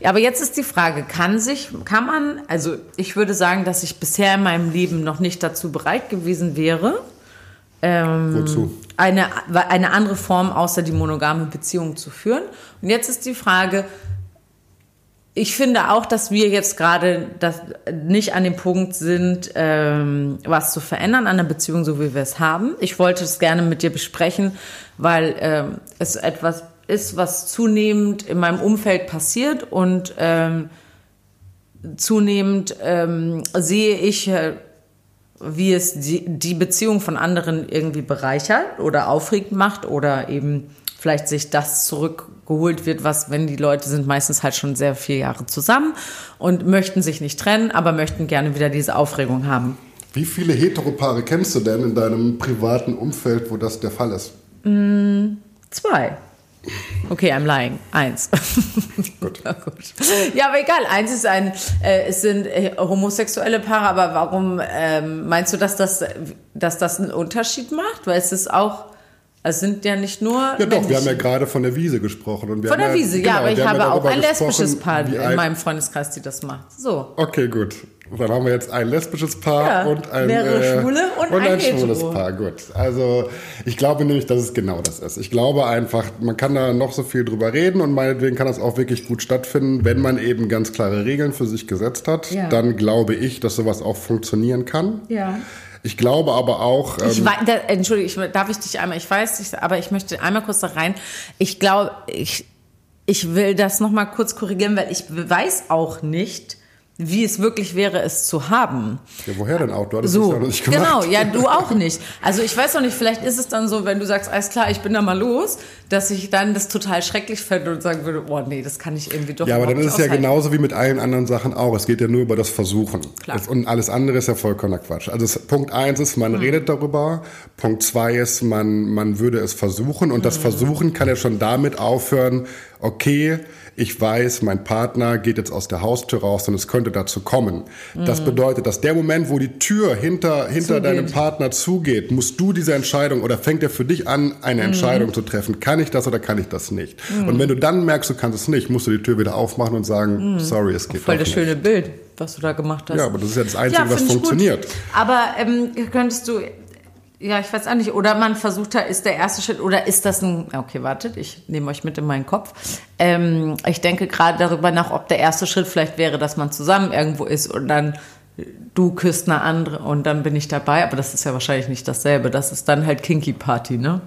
[SPEAKER 1] Ja, aber jetzt ist die Frage, kann sich, kann man, also ich würde sagen, dass ich bisher in meinem Leben noch nicht dazu bereit gewesen wäre, ähm,
[SPEAKER 2] Wozu?
[SPEAKER 1] eine, eine andere Form außer die monogame Beziehung zu führen. Und jetzt ist die Frage, ich finde auch, dass wir jetzt gerade das nicht an dem Punkt sind, ähm, was zu verändern an der Beziehung, so wie wir es haben. Ich wollte es gerne mit dir besprechen, weil ähm, es etwas ist, was zunehmend in meinem Umfeld passiert und ähm, zunehmend ähm, sehe ich, äh, wie es die, die Beziehung von anderen irgendwie bereichert oder aufregend macht oder eben vielleicht sich das zurückgeholt wird, was, wenn die Leute sind meistens halt schon sehr viele Jahre zusammen und möchten sich nicht trennen, aber möchten gerne wieder diese Aufregung haben.
[SPEAKER 2] Wie viele Heteropaare kennst du denn in deinem privaten Umfeld, wo das der Fall ist?
[SPEAKER 1] Zwei. Okay, I'm lying. Eins.
[SPEAKER 2] Gut.
[SPEAKER 1] Ja, gut. Ja, aber egal. Eins ist ein, äh, es sind äh, homosexuelle Paare, aber warum ähm, meinst du, dass das, dass das einen Unterschied macht? Weil es ist auch, es sind ja nicht nur.
[SPEAKER 2] Ja doch, wir haben ja gerade von der Wiese gesprochen. Und wir
[SPEAKER 1] Von der Wiese, ja,
[SPEAKER 2] genau,
[SPEAKER 1] aber ich habe
[SPEAKER 2] ja
[SPEAKER 1] auch ein lesbisches Paar in meinem Freundeskreis, die das macht. So.
[SPEAKER 2] Okay, gut. Dann haben wir jetzt ein lesbisches Paar
[SPEAKER 1] Ja,
[SPEAKER 2] und ein,
[SPEAKER 1] mehrere Schwule und ein
[SPEAKER 2] schwules
[SPEAKER 1] Hetero.
[SPEAKER 2] Paar. Gut. Also ich glaube nämlich, dass es genau das ist. Ich glaube einfach, man kann da noch so viel drüber reden und meinetwegen kann das auch wirklich gut stattfinden, wenn man eben ganz klare Regeln für sich gesetzt hat.
[SPEAKER 1] Ja.
[SPEAKER 2] Dann glaube ich, dass sowas auch funktionieren kann.
[SPEAKER 1] Ja.
[SPEAKER 2] Ich glaube aber auch,
[SPEAKER 1] Ich
[SPEAKER 2] ähm,
[SPEAKER 1] wei- da, Entschuldige, ich, darf ich dich einmal, ich weiß, ich, aber ich möchte einmal kurz da rein. Ich glaube, ich, ich will das nochmal kurz korrigieren, weil ich weiß auch nicht, wie es wirklich wäre, es zu haben.
[SPEAKER 2] Ja, woher denn auch? Du hattest
[SPEAKER 1] so,
[SPEAKER 2] es ja noch nicht gemacht.
[SPEAKER 1] genau, ja, du auch nicht. Also ich weiß noch nicht, vielleicht ist es dann so, wenn du sagst, alles klar, ich bin da mal los, dass ich dann das total schrecklich fände und sagen würde, oh nee, das kann ich irgendwie doch
[SPEAKER 2] Ja, aber dann ist es ja
[SPEAKER 1] aushalten.
[SPEAKER 2] genauso wie mit allen anderen Sachen auch. Es geht ja nur über das Versuchen.
[SPEAKER 1] Klar.
[SPEAKER 2] Und alles andere ist ja vollkommener Quatsch. Also Punkt eins ist, man redet darüber. Punkt zwei ist, man, man würde es versuchen. Und das Versuchen kann ja schon damit aufhören, okay, ich weiß, mein Partner geht jetzt aus der Haustür raus und es könnte dazu kommen. Das bedeutet, dass der Moment, wo die Tür hinter, hinter
[SPEAKER 1] Mhm. Zugeht.
[SPEAKER 2] deinem Partner zugeht, musst du diese Entscheidung oder fängt er für dich an,
[SPEAKER 1] Mhm.
[SPEAKER 2] eine Entscheidung zu treffen. Kann ich das oder kann ich das nicht? Und wenn du dann merkst, du kannst es nicht, musst du die Tür wieder aufmachen und sagen, sorry, es geht
[SPEAKER 1] Mhm. Voll das
[SPEAKER 2] nicht.
[SPEAKER 1] schöne Bild, was du da gemacht hast.
[SPEAKER 2] Ja, aber das ist ja das Einzige, was
[SPEAKER 1] finde ich
[SPEAKER 2] funktioniert.
[SPEAKER 1] Gut. Aber ähm, könntest du, ja, ich weiß auch nicht, oder man versucht da, ist der erste Schritt, oder ist das ein, okay, wartet, ich nehme euch mit in meinen Kopf. Ähm, ich denke gerade darüber nach, ob der erste Schritt vielleicht wäre, dass man zusammen irgendwo ist und dann du küsst eine andere und dann bin ich dabei, aber das ist ja wahrscheinlich nicht dasselbe. Das ist dann halt Kinky Party, ne?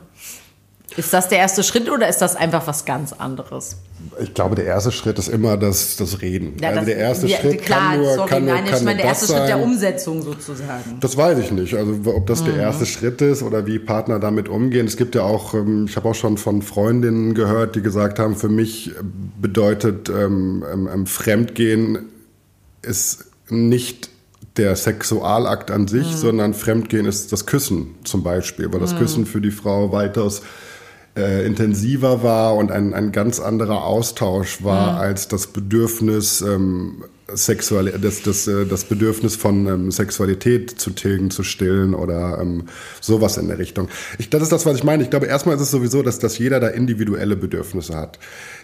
[SPEAKER 1] Ist das der erste Schritt oder ist das einfach was ganz anderes?
[SPEAKER 2] Ich glaube, der erste Schritt ist immer das, das Reden.
[SPEAKER 1] Ja,
[SPEAKER 2] also
[SPEAKER 1] das-
[SPEAKER 2] der erste
[SPEAKER 1] ja,
[SPEAKER 2] Schritt
[SPEAKER 1] klar,
[SPEAKER 2] kann nur,
[SPEAKER 1] sorry,
[SPEAKER 2] kann nur,
[SPEAKER 1] nein,
[SPEAKER 2] kann
[SPEAKER 1] ich meine, der erste Schritt der. Umsetzung sozusagen.
[SPEAKER 2] Das weiß ich nicht. Also ob das
[SPEAKER 1] Mhm.
[SPEAKER 2] der erste Schritt ist oder wie Partner damit umgehen. Es gibt ja auch, ähm, ich habe auch schon von Freundinnen gehört, die gesagt haben, für mich bedeutet ähm, ähm, ähm, Fremdgehen ist nicht der Sexualakt an sich,
[SPEAKER 1] Mhm.
[SPEAKER 2] sondern Fremdgehen ist das Küssen zum Beispiel, weil das Küssen für die Frau weitaus äh, intensiver war und ein, ein ganz anderer Austausch war als das Bedürfnis ähm, sexuell das, das, äh, das Bedürfnis von ähm, Sexualität zu tilgen, zu stillen oder ähm, sowas in der Richtung. Ich, das ist das, was ich meine. Ich glaube, erstmal ist es sowieso, dass, dass jeder da individuelle Bedürfnisse hat.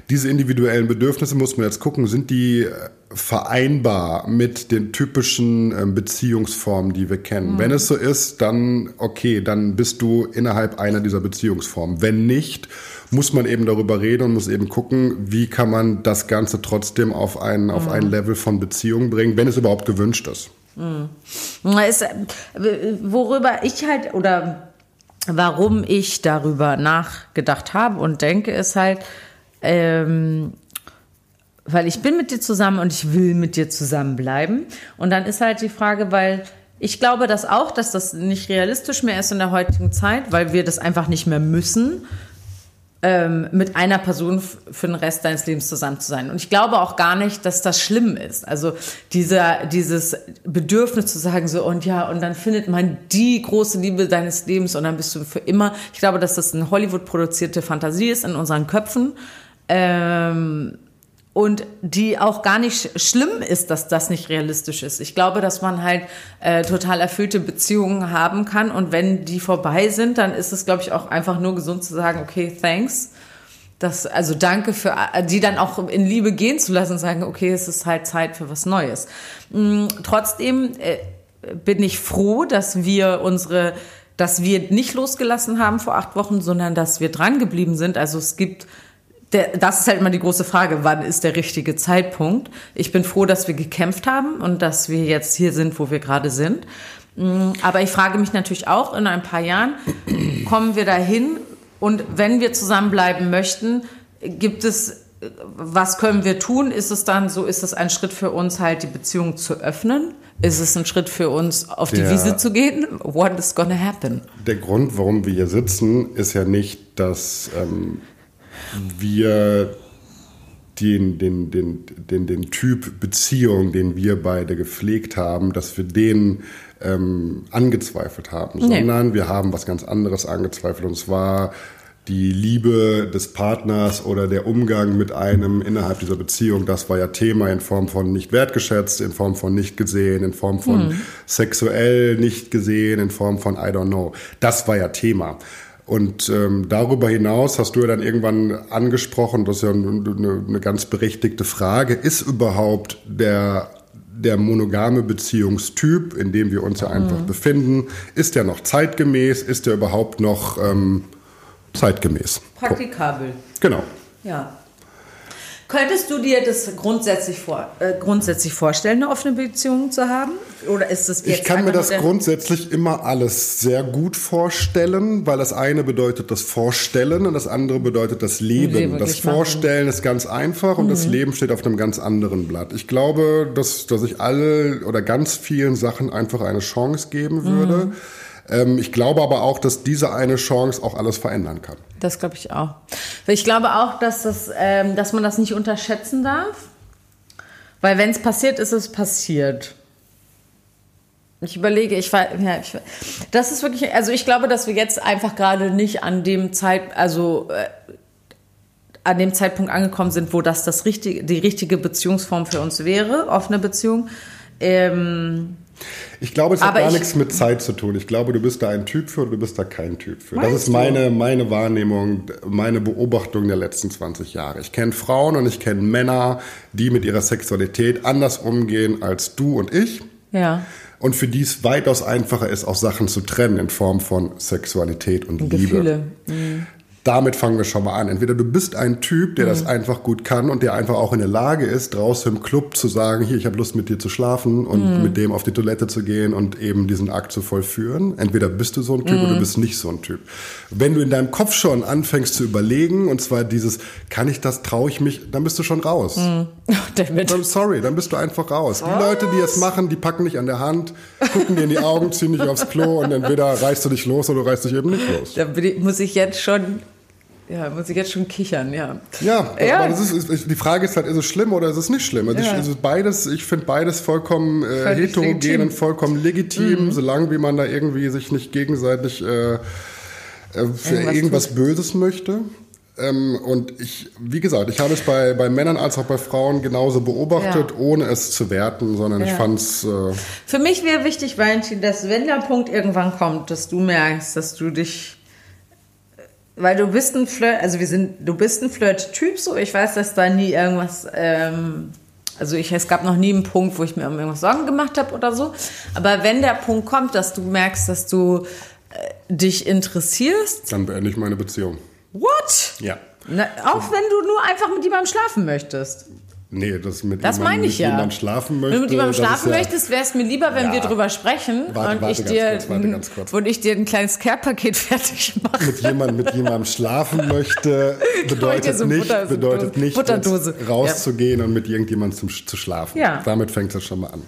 [SPEAKER 2] Diese individuellen Bedürfnisse muss man jetzt gucken, sind die äh, vereinbar mit den typischen ähm, Beziehungsformen, die wir kennen. Wenn es so ist, dann okay, dann bist du innerhalb einer dieser Beziehungsformen. Wenn nicht, muss man eben darüber reden und muss eben gucken, wie kann man das Ganze trotzdem auf ein, auf ein Level von Beziehung bringen, wenn es überhaupt gewünscht ist.
[SPEAKER 1] Na, Ist, äh, worüber ich halt oder warum ich darüber nachgedacht habe und denke, ist halt, ähm, weil ich bin mit dir zusammen und ich will mit dir zusammenbleiben. Und dann ist halt die Frage, weil ich glaube das auch, dass das nicht realistisch mehr ist in der heutigen Zeit, weil wir das einfach nicht mehr müssen ähm, mit einer Person für den Rest deines Lebens zusammen zu sein. Und ich glaube auch gar nicht, dass das schlimm ist. Also dieser, dieses Bedürfnis zu sagen, so und ja, und dann findet man die große Liebe deines Lebens und dann bist du für immer. Ich glaube, dass das eine Hollywood-produzierte Fantasie ist in unseren Köpfen. Ähm, und die auch gar nicht schlimm ist, dass das nicht realistisch ist. Ich glaube, dass man halt äh, total erfüllte Beziehungen haben kann und wenn die vorbei sind, dann ist es, glaube ich, auch einfach nur gesund zu sagen, okay, thanks. Das, also danke für, die dann auch in Liebe gehen zu lassen und sagen, okay, es ist halt Zeit für was Neues. Mm, Trotzdem äh, bin ich froh, dass wir unsere, dass wir nicht losgelassen haben vor acht Wochen, sondern dass wir dran geblieben sind. Also es gibt der, das ist halt immer die große Frage, wann ist der richtige Zeitpunkt? Ich bin froh, dass wir gekämpft haben und dass wir jetzt hier sind, wo wir gerade sind. Mm, Aber ich frage mich natürlich auch, in ein paar Jahren kommen wir dahin und wenn wir zusammenbleiben möchten, gibt es, was können wir tun? Ist es dann so, ist es ein Schritt für uns halt, die Beziehung zu öffnen? Ist es ein Schritt für uns, auf die
[SPEAKER 2] Der-
[SPEAKER 1] Wiese zu gehen? What is gonna happen?
[SPEAKER 2] Der Grund, warum wir hier sitzen, ist ja nicht, dass ähm, wir den, den, den, den, den Typ Beziehung, den wir beide gepflegt haben, dass wir den ähm, angezweifelt haben,
[SPEAKER 1] Nee.
[SPEAKER 2] sondern wir haben was ganz anderes angezweifelt und zwar die Liebe des Partners oder der Umgang mit einem innerhalb dieser Beziehung, das war ja Thema in Form von nicht wertgeschätzt, in Form von nicht gesehen, in Form von sexuell nicht gesehen, in Form von I don't know. Das war ja Thema. Und ähm, darüber hinaus hast du ja dann irgendwann angesprochen, das ist ja eine, eine ganz berechtigte Frage, ist überhaupt der, der monogame Beziehungstyp, in dem wir uns ja einfach befinden, ist der noch zeitgemäß, ist der überhaupt noch ähm, zeitgemäß?
[SPEAKER 1] Praktikabel.
[SPEAKER 2] Genau.
[SPEAKER 1] Ja. Könntest du dir das grundsätzlich, vor, äh, grundsätzlich vorstellen, eine offene Beziehung zu haben? Oder ist es jetzt
[SPEAKER 2] Ich kann mir das grundsätzlich immer alles sehr gut vorstellen, weil das eine bedeutet das Vorstellen und das andere bedeutet das Leben.
[SPEAKER 1] Leben
[SPEAKER 2] das
[SPEAKER 1] wirklich machen. Mhm.
[SPEAKER 2] Vorstellen ist ganz einfach und das Leben steht auf einem ganz anderen Blatt. Ich glaube, dass, dass ich all oder ganz vielen Sachen einfach eine Chance geben würde.
[SPEAKER 1] Mhm.
[SPEAKER 2] Ich glaube aber auch, dass diese eine Chance auch alles verändern kann.
[SPEAKER 1] Das glaube ich auch. Ich glaube auch, dass, das, ähm, dass man das nicht unterschätzen darf. Weil wenn es passiert, ist es passiert. Ich überlege, ich war, ja, ich, das ist wirklich, also ich glaube, dass wir jetzt einfach gerade nicht an dem Zeit, also äh, an dem Zeitpunkt angekommen sind, wo das, das richtige, die richtige Beziehungsform für uns wäre, offene Beziehung. Ähm,
[SPEAKER 2] Ich glaube, es hat gar
[SPEAKER 1] ich-
[SPEAKER 2] nichts mit Zeit zu tun. Ich glaube, du bist da ein Typ für oder du bist da kein Typ für. das ist meine, meine Wahrnehmung, meine Beobachtung der letzten 20 Jahre. Ich kenne Frauen und ich kenne Männer, die mit ihrer Sexualität anders umgehen als du und ich.
[SPEAKER 1] ja.
[SPEAKER 2] Und für die es weitaus einfacher ist, auch Sachen zu trennen in Form von Sexualität und Liebe.
[SPEAKER 1] Gefühle.
[SPEAKER 2] Damit fangen wir schon mal an. Entweder du bist ein Typ, der
[SPEAKER 1] Mhm.
[SPEAKER 2] das einfach gut kann und der einfach auch in der Lage ist, draußen im Club zu sagen, hier, ich habe Lust mit dir zu schlafen und
[SPEAKER 1] Mhm.
[SPEAKER 2] mit dem auf die Toilette zu gehen und eben diesen Akt zu vollführen. Entweder bist du so ein Typ
[SPEAKER 1] Mhm.
[SPEAKER 2] oder du bist nicht so ein Typ. Wenn du in deinem Kopf schon anfängst zu überlegen, und zwar dieses, kann ich das, traue ich mich, dann bist du schon raus.
[SPEAKER 1] Oh, David.
[SPEAKER 2] I'm sorry, dann bist du einfach raus. Die Leute, die es machen, die packen dich an der Hand, gucken dir in die Augen, ziehen dich aufs Klo und entweder reißt du dich los oder du reißt dich eben nicht los.
[SPEAKER 1] Da muss ich jetzt schon, ja, muss ich jetzt schon kichern, ja.
[SPEAKER 2] Ja,
[SPEAKER 1] Ja.
[SPEAKER 2] aber das ist, ist, die Frage ist halt, ist es schlimm oder ist es nicht schlimm? Also
[SPEAKER 1] Ja.
[SPEAKER 2] ich, also beides, ich finde beides vollkommen äh, heterogen
[SPEAKER 1] legitim. Mhm.
[SPEAKER 2] und vollkommen legitim, solange wie man da irgendwie sich nicht gegenseitig äh, äh, für
[SPEAKER 1] Irgendwas
[SPEAKER 2] irgendwas, Böses möchte. Ähm, und ich, wie gesagt, ich habe es bei, bei Männern als auch bei Frauen genauso beobachtet,
[SPEAKER 1] Ja.
[SPEAKER 2] ohne es zu werten, sondern ich
[SPEAKER 1] Ja.
[SPEAKER 2] fand es... Äh,
[SPEAKER 1] Für mich wäre wichtig, Valentin, dass wenn der Punkt irgendwann kommt, dass du merkst, dass du dich, weil du bist ein Flirt, also wir sind, du bist ein Flirt-Typ, so ich weiß, dass da nie irgendwas, ähm, also ich, es gab noch nie einen Punkt, wo ich mir um irgendwas Sorgen gemacht habe oder so. Aber wenn der Punkt kommt, dass du merkst, dass du äh, dich interessierst,
[SPEAKER 2] dann beende ich meine Beziehung.
[SPEAKER 1] what?
[SPEAKER 2] Ja.
[SPEAKER 1] Na, auch wenn du nur einfach mit jemandem schlafen möchtest.
[SPEAKER 2] Nee, das mit
[SPEAKER 1] Das
[SPEAKER 2] jemandem,
[SPEAKER 1] meine ich ja.
[SPEAKER 2] schlafen möchte.
[SPEAKER 1] Wenn du mit jemandem schlafen
[SPEAKER 2] ja,
[SPEAKER 1] möchtest, wäre es mir lieber, wenn
[SPEAKER 2] Ja.
[SPEAKER 1] wir drüber sprechen
[SPEAKER 2] Warte,
[SPEAKER 1] und,
[SPEAKER 2] warte
[SPEAKER 1] ich dir,
[SPEAKER 2] kurz, warte kurz.
[SPEAKER 1] und ich dir ein kleines Care-Paket fertig mache.
[SPEAKER 2] mit jemandem mit jemandem schlafen möchte, bedeutet
[SPEAKER 1] so
[SPEAKER 2] nicht,
[SPEAKER 1] Butter-
[SPEAKER 2] bedeutet nicht
[SPEAKER 1] Butterdose.
[SPEAKER 2] rauszugehen und mit irgendjemandem zum, zu schlafen.
[SPEAKER 1] Ja.
[SPEAKER 2] Damit fängt es schon mal an.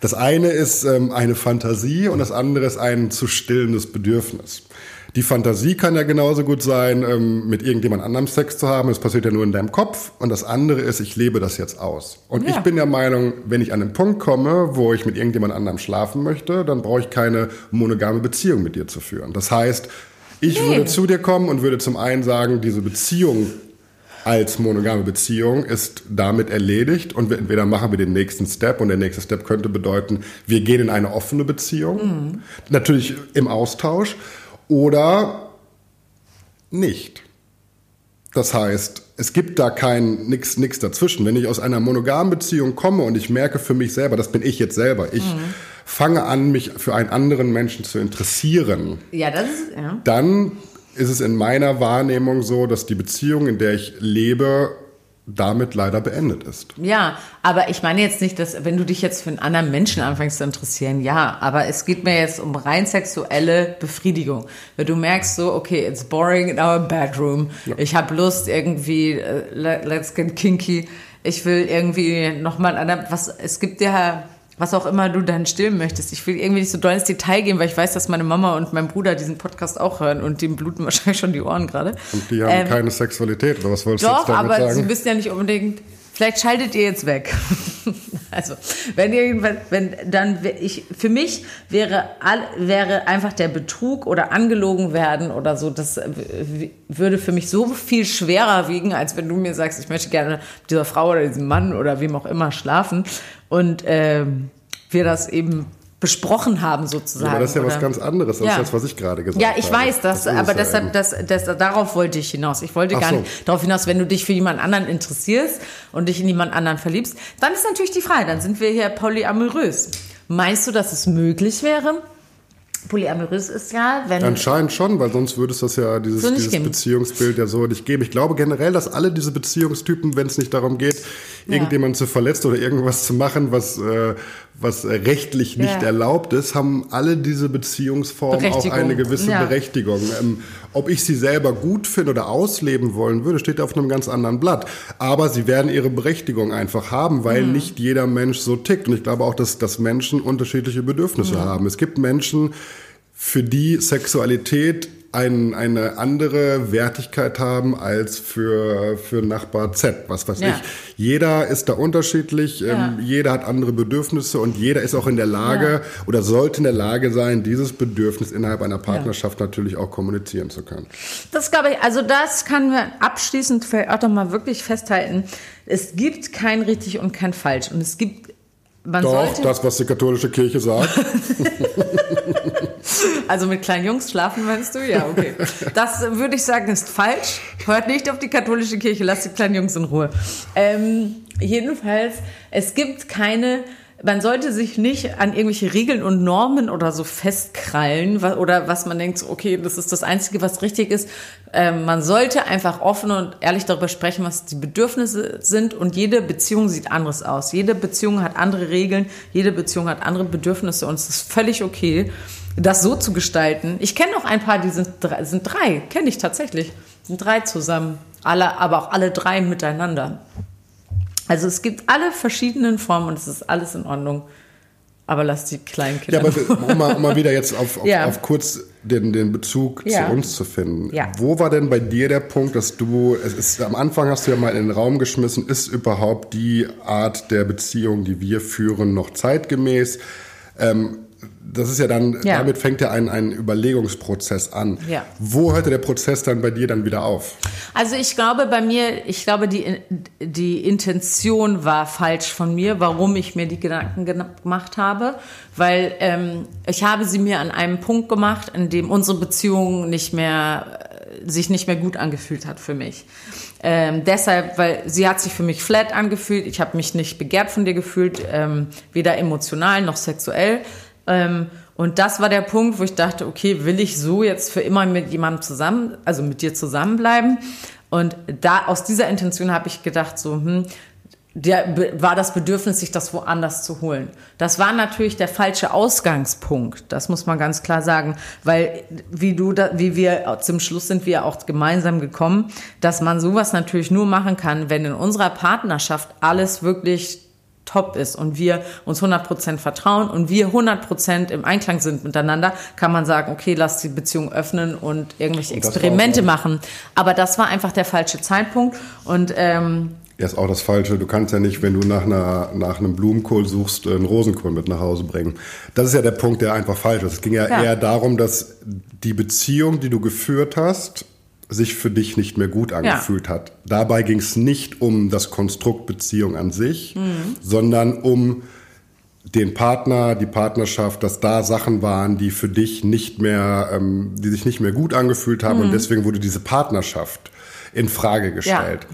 [SPEAKER 2] Das eine ist ähm, eine Fantasie und das andere ist ein zu stillendes Bedürfnis. Die Fantasie kann ja genauso gut sein, ähm, mit irgendjemand anderem Sex zu haben. Das passiert ja nur in deinem Kopf. Und das andere ist, ich lebe das jetzt aus. Und
[SPEAKER 1] Ja.
[SPEAKER 2] ich bin der Meinung, wenn ich an den Punkt komme, wo ich mit irgendjemand anderem schlafen möchte, dann brauche ich keine monogame Beziehung mit dir zu führen. Das heißt, ich
[SPEAKER 1] Nee.
[SPEAKER 2] würde zu dir kommen und würde zum einen sagen, diese Beziehung als monogame Beziehung ist damit erledigt und wir, entweder machen wir den nächsten Step und der nächste Step könnte bedeuten, wir gehen in eine offene Beziehung, natürlich im Austausch oder nicht. Das heißt, es gibt da kein nix, nix dazwischen. Wenn ich aus einer monogamen Beziehung komme und ich merke für mich selber, das bin ich jetzt selber, ich fange an, mich für einen anderen Menschen zu interessieren,
[SPEAKER 1] Ja, das ist, ja.
[SPEAKER 2] dann ist es in meiner Wahrnehmung so, dass die Beziehung, in der ich lebe, damit leider beendet ist.
[SPEAKER 1] Ja, aber ich meine jetzt nicht, dass wenn du dich jetzt für einen anderen Menschen anfängst zu interessieren, ja, aber es geht mir jetzt um rein sexuelle Befriedigung. Wenn du merkst so, okay, it's boring in our bedroom, ich habe Lust irgendwie, äh, le- let's get kinky, ich will irgendwie nochmal an der, was, es gibt ja, was auch immer du dann stillen möchtest. Ich will irgendwie nicht so doll ins Detail gehen, weil ich weiß, dass meine Mama und mein Bruder diesen Podcast auch hören und dem bluten wahrscheinlich schon die Ohren gerade.
[SPEAKER 2] Und die haben
[SPEAKER 1] Ähm,
[SPEAKER 2] keine Sexualität, oder was wolltest du
[SPEAKER 1] doch,
[SPEAKER 2] jetzt damit
[SPEAKER 1] aber
[SPEAKER 2] sagen?
[SPEAKER 1] Sie müssen ja nicht unbedingt. Vielleicht schaltet ihr jetzt weg. also, wenn ihr, wenn, dann ich, für mich wäre all, wäre einfach der Betrug oder angelogen werden oder so, das äh, würde für mich so viel schwerer wiegen, als wenn du mir sagst, ich möchte gerne mit dieser Frau oder diesem Mann oder wem auch immer schlafen und ähm, wir das eben besprochen haben sozusagen.
[SPEAKER 2] aber das ist ja was
[SPEAKER 1] oder-
[SPEAKER 2] ganz anderes als
[SPEAKER 1] Ja.
[SPEAKER 2] das, was ich gerade gesagt
[SPEAKER 1] ja,
[SPEAKER 2] habe.
[SPEAKER 1] ich weiß das,
[SPEAKER 2] es
[SPEAKER 1] aber
[SPEAKER 2] ja
[SPEAKER 1] deshalb, das, das, darauf wollte ich hinaus. Ich wollte
[SPEAKER 2] Ach
[SPEAKER 1] gar
[SPEAKER 2] so.
[SPEAKER 1] nicht darauf hinaus, wenn du dich für jemand anderen interessierst und dich in jemand anderen verliebst, dann ist natürlich die Frage, dann sind wir hier polyamorös. Meinst du, dass es möglich wäre, polyamorös ist ja, wenn.
[SPEAKER 2] Anscheinend schon, weil sonst würde es das ja, dieses,
[SPEAKER 1] So
[SPEAKER 2] dieses. Beziehungsbild ja so nicht geben. Ich glaube generell, dass alle diese Beziehungstypen, wenn es nicht darum geht,
[SPEAKER 1] Ja.
[SPEAKER 2] irgendjemanden zu verletzen oder irgendwas zu machen, was, äh, was rechtlich nicht
[SPEAKER 1] Ja.
[SPEAKER 2] erlaubt ist, haben alle diese Beziehungsformen auch eine gewisse
[SPEAKER 1] Ja.
[SPEAKER 2] Berechtigung. Ähm, ob ich sie selber gut finde oder ausleben wollen würde, steht auf einem ganz anderen Blatt. Aber sie werden ihre Berechtigung einfach haben,
[SPEAKER 1] Mhm.
[SPEAKER 2] weil nicht jeder Mensch so tickt. Und ich glaube auch, dass, dass Menschen unterschiedliche Bedürfnisse haben. Es gibt Menschen, für die Sexualität ein, eine andere Wertigkeit haben als für, für Nachbar Z, was weiß
[SPEAKER 1] Ja.
[SPEAKER 2] ich. Jeder ist da unterschiedlich,
[SPEAKER 1] Ja.
[SPEAKER 2] ähm, jeder hat andere Bedürfnisse und jeder ist auch in der Lage
[SPEAKER 1] Ja.
[SPEAKER 2] oder sollte in der Lage sein, dieses Bedürfnis innerhalb einer Partnerschaft natürlich auch kommunizieren zu können.
[SPEAKER 1] Das glaube ich, also das kann man abschließend vielleicht auch mal wirklich festhalten. Es gibt kein richtig und kein falsch. Und es gibt, man
[SPEAKER 2] Doch, das, was die katholische Kirche sagt.
[SPEAKER 1] also mit kleinen Jungs schlafen meinst du? Ja, okay. Das würde ich sagen, ist falsch. Hört nicht auf die katholische Kirche, lasst die kleinen Jungs in Ruhe. Ähm, jedenfalls, es gibt keine, man sollte sich nicht an irgendwelche Regeln und Normen oder so festkrallen oder was man denkt, okay, das ist das Einzige, was richtig ist. Ähm, man sollte einfach offen und ehrlich darüber sprechen, was die Bedürfnisse sind und jede Beziehung sieht anders aus. Jede Beziehung hat andere Regeln, jede Beziehung hat andere Bedürfnisse und es ist völlig okay, das so zu gestalten. Ich kenne noch ein paar, die sind drei, sind drei kenne ich tatsächlich, sind drei zusammen, alle, aber auch alle drei miteinander. Also es gibt alle verschiedenen Formen und es ist alles in Ordnung. Aber lass die kleinen
[SPEAKER 2] Ja,
[SPEAKER 1] Kinder.
[SPEAKER 2] aber um mal, um mal wieder jetzt auf, auf,
[SPEAKER 1] Ja.
[SPEAKER 2] auf kurz den, den Bezug
[SPEAKER 1] Ja.
[SPEAKER 2] zu uns zu finden.
[SPEAKER 1] Ja.
[SPEAKER 2] Wo war denn bei dir der Punkt, dass du, es ist, am Anfang hast du ja mal in den Raum geschmissen, ist überhaupt die Art der Beziehung, die wir führen, noch zeitgemäß? Ähm, das ist ja dann,
[SPEAKER 1] Ja.
[SPEAKER 2] damit fängt ja ein, ein Überlegungsprozess an.
[SPEAKER 1] Ja.
[SPEAKER 2] Wo hörte der Prozess dann bei dir dann wieder auf?
[SPEAKER 1] Also ich glaube bei mir, ich glaube die, die Intention war falsch von mir, warum ich mir die Gedanken gemacht habe, weil ähm, ich habe sie mir an einem Punkt gemacht, in dem unsere Beziehung nicht mehr äh, sich nicht mehr gut angefühlt hat für mich. Ähm, deshalb, weil sie hat sich für mich flat angefühlt, ich habe mich nicht begehrt von dir gefühlt, ähm, weder emotional noch sexuell. Ähm, und das war der Punkt, wo ich dachte, okay, will ich so jetzt für immer mit jemandem zusammen, also mit dir zusammenbleiben? Und da aus dieser Intention habe ich gedacht, so, hm, der war das Bedürfnis, sich das woanders zu holen. Das war natürlich der falsche Ausgangspunkt. Das muss man ganz klar sagen, weil wie du, da, wie wir zum Schluss sind wir auch gemeinsam gekommen, dass man sowas natürlich nur machen kann, wenn in unserer Partnerschaft alles wirklich top ist und wir uns 100% vertrauen und wir 100% im Einklang sind miteinander, kann man sagen, okay, lass die Beziehung öffnen und irgendwelche
[SPEAKER 2] Und
[SPEAKER 1] Experimente machen. Aber das war einfach der falsche Zeitpunkt und ähm,
[SPEAKER 2] Ja, ist auch das Falsche. Du kannst ja nicht, wenn du nach, einer, nach einem Blumenkohl suchst, einen Rosenkohl mit nach Hause bringen. Das ist ja der Punkt, der einfach falsch ist. Es ging ja,
[SPEAKER 1] Ja.
[SPEAKER 2] eher darum, dass die Beziehung, die du geführt hast, sich für dich nicht mehr gut angefühlt hat. Dabei ging es nicht um das Konstrukt Beziehung an sich,
[SPEAKER 1] Mhm.
[SPEAKER 2] sondern um den Partner, die Partnerschaft, dass da Sachen waren, die für dich nicht mehr, ähm, die sich nicht mehr gut angefühlt haben
[SPEAKER 1] Mhm.
[SPEAKER 2] und deswegen wurde diese Partnerschaft in Frage gestellt.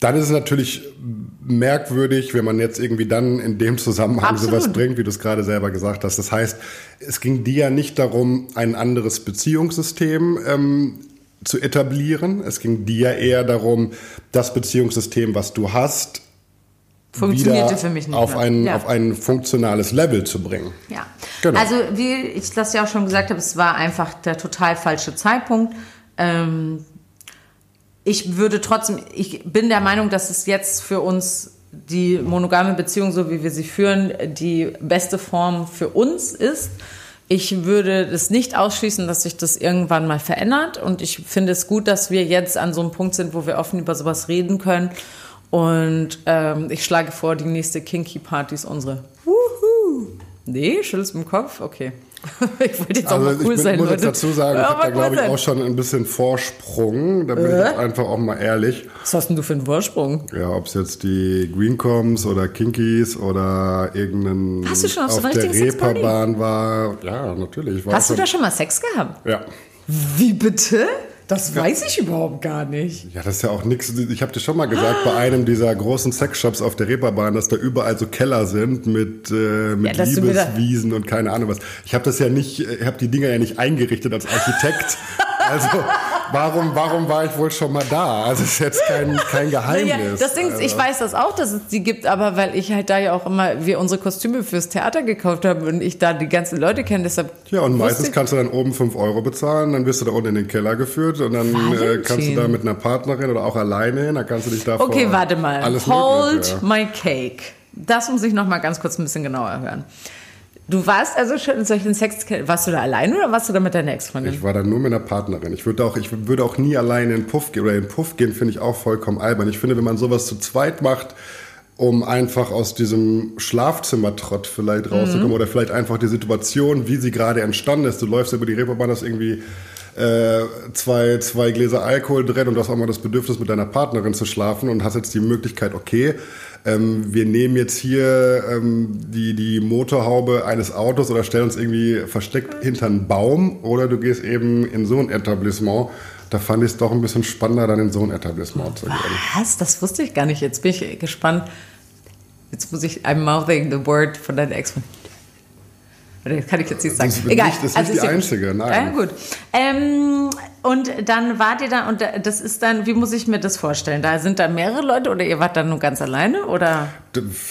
[SPEAKER 2] Dann ist es natürlich merkwürdig, wenn man jetzt irgendwie dann in dem Zusammenhang
[SPEAKER 1] Absolut.
[SPEAKER 2] sowas bringt, wie du es gerade selber gesagt hast. Das heißt, es ging dir ja nicht darum, ein anderes Beziehungssystem ähm, zu etablieren. Es ging dir eher darum, das Beziehungssystem, was du hast, wieder
[SPEAKER 1] für mich nicht
[SPEAKER 2] auf ein,
[SPEAKER 1] Ja.
[SPEAKER 2] auf ein funktionales Level zu bringen.
[SPEAKER 1] Ja.
[SPEAKER 2] Genau.
[SPEAKER 1] Also, wie ich das ja auch schon gesagt habe, es war einfach der total falsche Zeitpunkt. Ähm, ich würde trotzdem, ich bin der Meinung, dass es jetzt für uns die monogame Beziehung, so wie wir sie führen, die beste Form für uns ist. Ich würde es nicht ausschließen, dass sich das irgendwann mal verändert. Und ich finde es gut, dass wir jetzt an so einem Punkt sind, wo wir offen über sowas reden können. Und ähm, ich schlage vor, die nächste Kinky Party ist unsere. Wuhu! Nee, schüttelst mit dem Kopf? Okay. ich wollte jetzt auch
[SPEAKER 2] Also
[SPEAKER 1] mal
[SPEAKER 2] ich
[SPEAKER 1] cool
[SPEAKER 2] bin,
[SPEAKER 1] sein,
[SPEAKER 2] muss jetzt
[SPEAKER 1] Leute.
[SPEAKER 2] dazu sagen, ich habe da
[SPEAKER 1] mal
[SPEAKER 2] glaube ich
[SPEAKER 1] sein.
[SPEAKER 2] auch schon ein bisschen Vorsprung. Da bin ich
[SPEAKER 1] Äh?
[SPEAKER 2] jetzt einfach auch mal ehrlich.
[SPEAKER 1] Was hast denn du für einen Vorsprung?
[SPEAKER 2] Ja, ob es jetzt die Greencoms oder Kinkies oder irgendein
[SPEAKER 1] Hast du schon auf so
[SPEAKER 2] auf
[SPEAKER 1] einer
[SPEAKER 2] der? Reeperbahn war. Ja, natürlich. War
[SPEAKER 1] Hast du
[SPEAKER 2] schon,
[SPEAKER 1] da schon mal Sex gehabt?
[SPEAKER 2] Ja.
[SPEAKER 1] Wie bitte? Das weiß ich überhaupt gar nicht.
[SPEAKER 2] Ja, das ist ja auch nichts. Ich habe dir schon mal gesagt, bei einem dieser großen Sexshops auf der Reeperbahn, dass da überall so Keller sind mit, äh, mit
[SPEAKER 1] Ja,
[SPEAKER 2] Liebeswiesen und keine Ahnung was. Ich habe das ja nicht, ich habe die Dinger ja nicht eingerichtet als Architekt. Also warum, warum war ich wohl schon mal da? Also es ist jetzt kein, kein Geheimnis.
[SPEAKER 1] Naja, das Ding ist, ich
[SPEAKER 2] Also,
[SPEAKER 1] weiß das auch, dass es die gibt, aber weil ich halt da ja auch immer, wir unsere Kostüme fürs Theater gekauft haben und ich da die ganzen Leute kenne, deshalb.
[SPEAKER 2] Ja, und meistens
[SPEAKER 1] ich-
[SPEAKER 2] kannst du dann oben 5 Euro bezahlen, dann wirst du da unten in den Keller geführt und dann äh,
[SPEAKER 1] Valentin.
[SPEAKER 2] kannst du da mit einer Partnerin oder auch alleine hin, dann kannst du dich da
[SPEAKER 1] Okay, warte mal.
[SPEAKER 2] Alles
[SPEAKER 1] Hold
[SPEAKER 2] Mögliche.
[SPEAKER 1] my cake. Das muss ich noch mal ganz kurz ein bisschen genauer hören. Du warst also schon in solchen Sex... Warst du da alleine oder warst du da mit deiner Ex-Freundin?
[SPEAKER 2] Ich war da nur mit einer Partnerin. Ich würde auch, ich würde auch nie alleine in den Puff gehen. Oder in den Puff gehen finde ich auch vollkommen albern. Ich finde, wenn man sowas zu zweit macht, um einfach aus diesem Schlafzimmertrott vielleicht rauszukommen oder vielleicht einfach die Situation, wie sie gerade entstanden ist. Du läufst über die Reeperbahn, hast irgendwie äh, zwei, zwei Gläser Alkohol drin und du hast auch mal das Bedürfnis, mit deiner Partnerin zu schlafen und hast jetzt die Möglichkeit, okay, ähm, wir nehmen jetzt hier ähm, die, die Motorhaube eines Autos oder stellen uns irgendwie versteckt hinter einen Baum oder du gehst eben in so ein Etablissement. Da fand ich es doch ein bisschen spannender, dann in so ein Etablissement zu gehen.
[SPEAKER 1] Was? Das wusste ich gar nicht. Jetzt bin ich gespannt. Jetzt muss ich... I'm mouthing the word von deiner Ex-Freundin. Oder kann ich jetzt nicht sagen.
[SPEAKER 2] Das ist
[SPEAKER 1] Egal.
[SPEAKER 2] nicht- das ist
[SPEAKER 1] Also
[SPEAKER 2] nicht die einzige, nein.
[SPEAKER 1] Ja, gut. Ähm, und dann wart ihr da, und das ist dann, wie muss ich mir das vorstellen? Da sind da mehrere Leute oder ihr wart dann nur ganz alleine? Oder?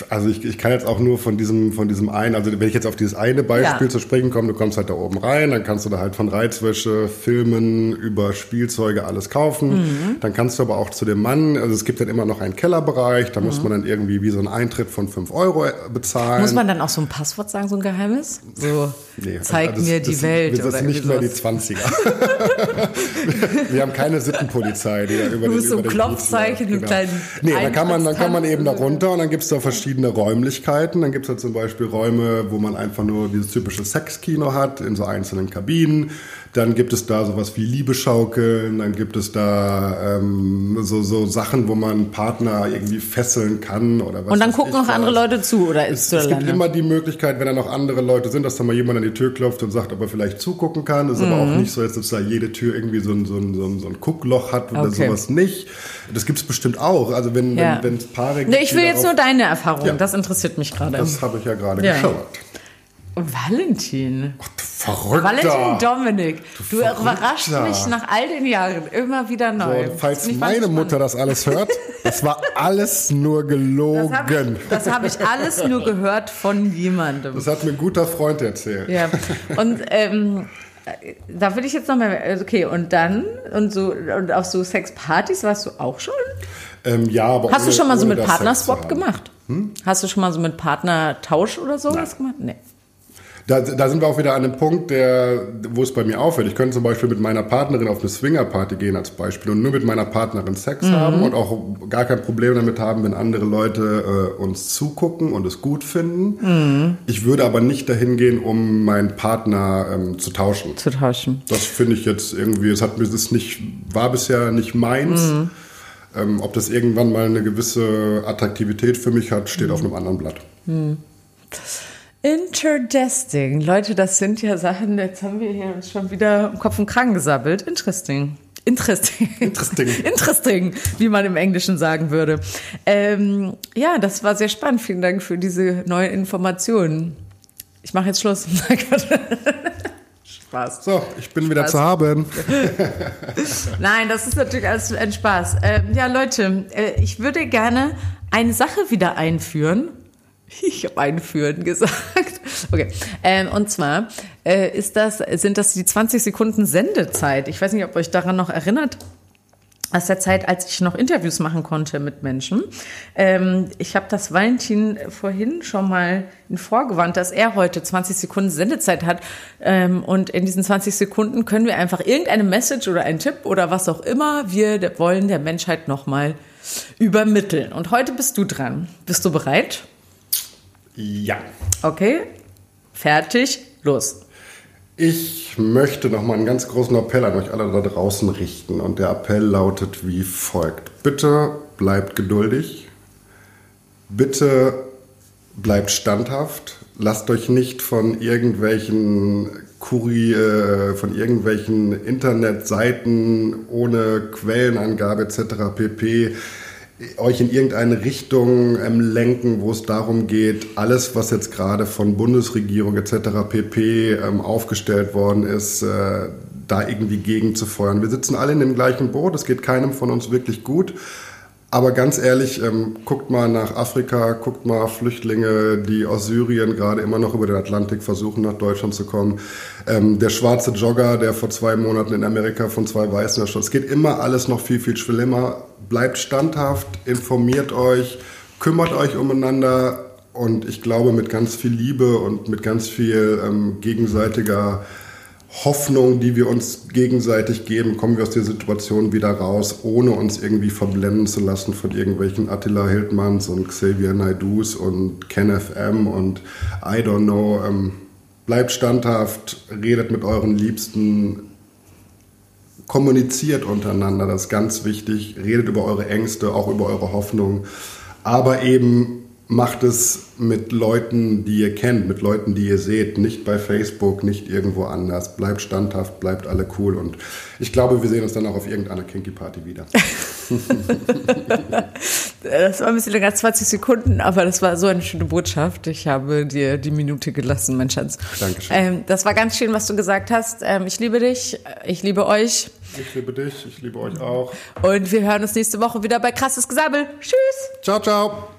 [SPEAKER 2] Also ich, ich kann jetzt auch nur von diesem, von diesem einen, also wenn ich jetzt auf dieses eine Beispiel
[SPEAKER 1] Ja.
[SPEAKER 2] zu sprechen komme, du kommst halt da oben rein, dann kannst du da halt von Reizwäsche, Filmen, über Spielzeuge alles kaufen.
[SPEAKER 1] Mhm.
[SPEAKER 2] Dann kannst du aber auch zu dem Mann, also es gibt dann immer noch einen Kellerbereich, da
[SPEAKER 1] Mhm.
[SPEAKER 2] muss man dann irgendwie wie so einen Eintritt von 5 Euro bezahlen.
[SPEAKER 1] Muss man dann auch so ein Passwort sagen, so ein Geheimes? So,
[SPEAKER 2] Nee,
[SPEAKER 1] zeig
[SPEAKER 2] also das-
[SPEAKER 1] mir die
[SPEAKER 2] das,
[SPEAKER 1] Welt
[SPEAKER 2] Das
[SPEAKER 1] oder
[SPEAKER 2] ist nicht mehr die
[SPEAKER 1] sowas.
[SPEAKER 2] 20er. Wir haben keine Sittenpolizei, die da über
[SPEAKER 1] Du musst so ein Klopfzeichen,
[SPEAKER 2] Kiez
[SPEAKER 1] einen kleinen
[SPEAKER 2] Nee, dann kann man, dann kann man eben da runter und dann gibt's da verschiedene Räumlichkeiten. Dann gibt's da zum Beispiel Räume, wo man einfach nur dieses typische Sexkino hat, in so einzelnen Kabinen. Dann gibt es da sowas wie Liebeschaukeln, dann gibt es da ähm, so, so Sachen, wo man Partner irgendwie fesseln kann oder was
[SPEAKER 1] Und dann gucken noch andere. Leute zu oder ist
[SPEAKER 2] Es, es gibt immer die Möglichkeit, wenn da noch andere Leute sind, dass da mal jemand an die Tür klopft und sagt, ob er vielleicht zugucken kann. Das ist aber
[SPEAKER 1] Mhm.
[SPEAKER 2] auch nicht so, dass da jede Tür irgendwie so ein, so ein, so ein, so ein Guckloch hat oder
[SPEAKER 1] Okay.
[SPEAKER 2] sowas nicht. Das gibt's bestimmt auch. Also wenn
[SPEAKER 1] Ja.
[SPEAKER 2] wenn es Paare gibt,
[SPEAKER 1] Nee, ich will jetzt nur deine Erfahrung.
[SPEAKER 2] Ja.
[SPEAKER 1] Das interessiert mich gerade.
[SPEAKER 2] Das habe ich ja gerade
[SPEAKER 1] Ja.
[SPEAKER 2] geschaut.
[SPEAKER 1] Valentin.
[SPEAKER 2] Verrückter.
[SPEAKER 1] Valentin Dominik. Du,
[SPEAKER 2] Verrückter.
[SPEAKER 1] überraschst mich nach all den Jahren immer wieder neu.
[SPEAKER 2] So, falls meine Mutter das alles hört, das war alles nur gelogen.
[SPEAKER 1] Das habe ich, hab ich alles nur gehört von jemandem.
[SPEAKER 2] Das hat mir ein guter Freund erzählt.
[SPEAKER 1] Ja. Und ähm, da will ich jetzt nochmal, okay, und dann, und so, und auf so Sexpartys warst du auch schon?
[SPEAKER 2] Ähm, ja, aber
[SPEAKER 1] Hast du
[SPEAKER 2] ohne-
[SPEAKER 1] schon mal so mit Partnerswap gemacht? Hast du schon mal so mit Partnertausch oder sowas gemacht? Nee.
[SPEAKER 2] Da, da sind wir auch wieder an einem Punkt, der, wo es bei mir aufhört. Ich könnte zum Beispiel mit meiner Partnerin auf eine Swingerparty gehen als Beispiel und nur mit meiner Partnerin Sex haben und auch gar kein Problem damit haben, wenn andere Leute äh, uns zugucken und es gut finden. Ich würde aber nicht dahin gehen, um meinen Partner ähm, zu tauschen.
[SPEAKER 1] Zu tauschen.
[SPEAKER 2] Das finde ich jetzt irgendwie, es hat mir das nicht, war bisher nicht meins. Ähm, ob das irgendwann mal eine gewisse Attraktivität für mich hat, steht auf einem anderen Blatt.
[SPEAKER 1] Interesting. Leute, das sind ja Sachen, jetzt haben wir hier uns schon wieder im Kopf und Kragen gesabbelt. Interesting. Interesting.
[SPEAKER 2] Interesting.
[SPEAKER 1] Interesting, wie man im Englischen sagen würde. Ähm, ja, das war sehr spannend. Vielen Dank für diese neuen Informationen. Ich mache jetzt Schluss. Spaß.
[SPEAKER 2] So, ich bin wieder
[SPEAKER 1] Spaß.
[SPEAKER 2] zu haben.
[SPEAKER 1] Nein, das ist natürlich alles ein Spaß. Ähm, ja, Leute, äh, ich würde gerne eine Sache wieder einführen. Ich habe einführen gesagt. Okay. Ähm, und zwar äh, ist das, sind das die 20 Sekunden Sendezeit. Ich weiß nicht, ob euch daran noch erinnert. Aus der Zeit, als ich noch Interviews machen konnte mit Menschen. Ähm, ich habe das Valentin vorhin schon mal in vorgewandt, dass er heute 20 Sekunden Sendezeit hat. Ähm, und in diesen 20 Sekunden können wir einfach irgendeine Message oder einen Tipp oder was auch immer wir wollen der Menschheit nochmal übermitteln. Und heute bist du dran. Bist du bereit?
[SPEAKER 2] Ja.
[SPEAKER 1] Okay. Fertig. Los.
[SPEAKER 2] Ich möchte noch mal einen ganz großen Appell an euch alle da draußen richten. Und der Appell lautet wie folgt. Bitte bleibt geduldig. Bitte bleibt standhaft. Lasst euch nicht von irgendwelchen Kuri, äh, von irgendwelchen Internetseiten ohne Quellenangabe etc. pp euch in irgendeine Richtung ähm, lenken, wo es darum geht, alles, was jetzt gerade von Bundesregierung etc. pp. Ähm, aufgestellt worden ist, äh, da irgendwie gegen zu feuern. Wir sitzen alle in dem gleichen Boot, es geht keinem von uns wirklich gut. Aber ganz ehrlich, ähm, guckt mal nach Afrika, guckt mal Flüchtlinge, die aus Syrien gerade immer noch über den Atlantik versuchen, nach Deutschland zu kommen. Ähm, der schwarze Jogger, der vor zwei Monaten in Amerika von zwei Weißen erschossen. Es geht immer alles noch viel, viel schlimmer. Bleibt standhaft, informiert euch, kümmert euch umeinander und ich glaube mit ganz viel Liebe und mit ganz viel ähm, gegenseitiger Hoffnung, die wir uns gegenseitig geben, kommen wir aus der Situation wieder raus, ohne uns irgendwie verblenden zu lassen von irgendwelchen Attila Hildmanns und Xavier Naidus und Kenneth M. und I don't know. Ähm, bleibt standhaft, redet mit euren Liebsten, kommuniziert untereinander, das ist ganz wichtig. Redet über eure Ängste, auch über eure Hoffnungen, aber eben macht es mit Leuten, die ihr kennt, mit Leuten, die ihr seht, nicht bei Facebook, nicht irgendwo anders. Bleibt standhaft, bleibt alle cool und ich glaube, wir sehen uns dann auch auf irgendeiner Kinky Party wieder.
[SPEAKER 1] das war ein bisschen länger, 20 Sekunden, aber das war so eine schöne Botschaft. Ich habe dir die Minute gelassen, mein Schatz.
[SPEAKER 2] Dankeschön.
[SPEAKER 1] Ähm, das war ganz schön, was du gesagt hast. Ähm, ich liebe dich, ich liebe euch.
[SPEAKER 2] Ich liebe dich, ich liebe euch auch.
[SPEAKER 1] Und wir hören uns nächste Woche wieder bei Krasses Gesammel. Tschüss.
[SPEAKER 2] Ciao, ciao.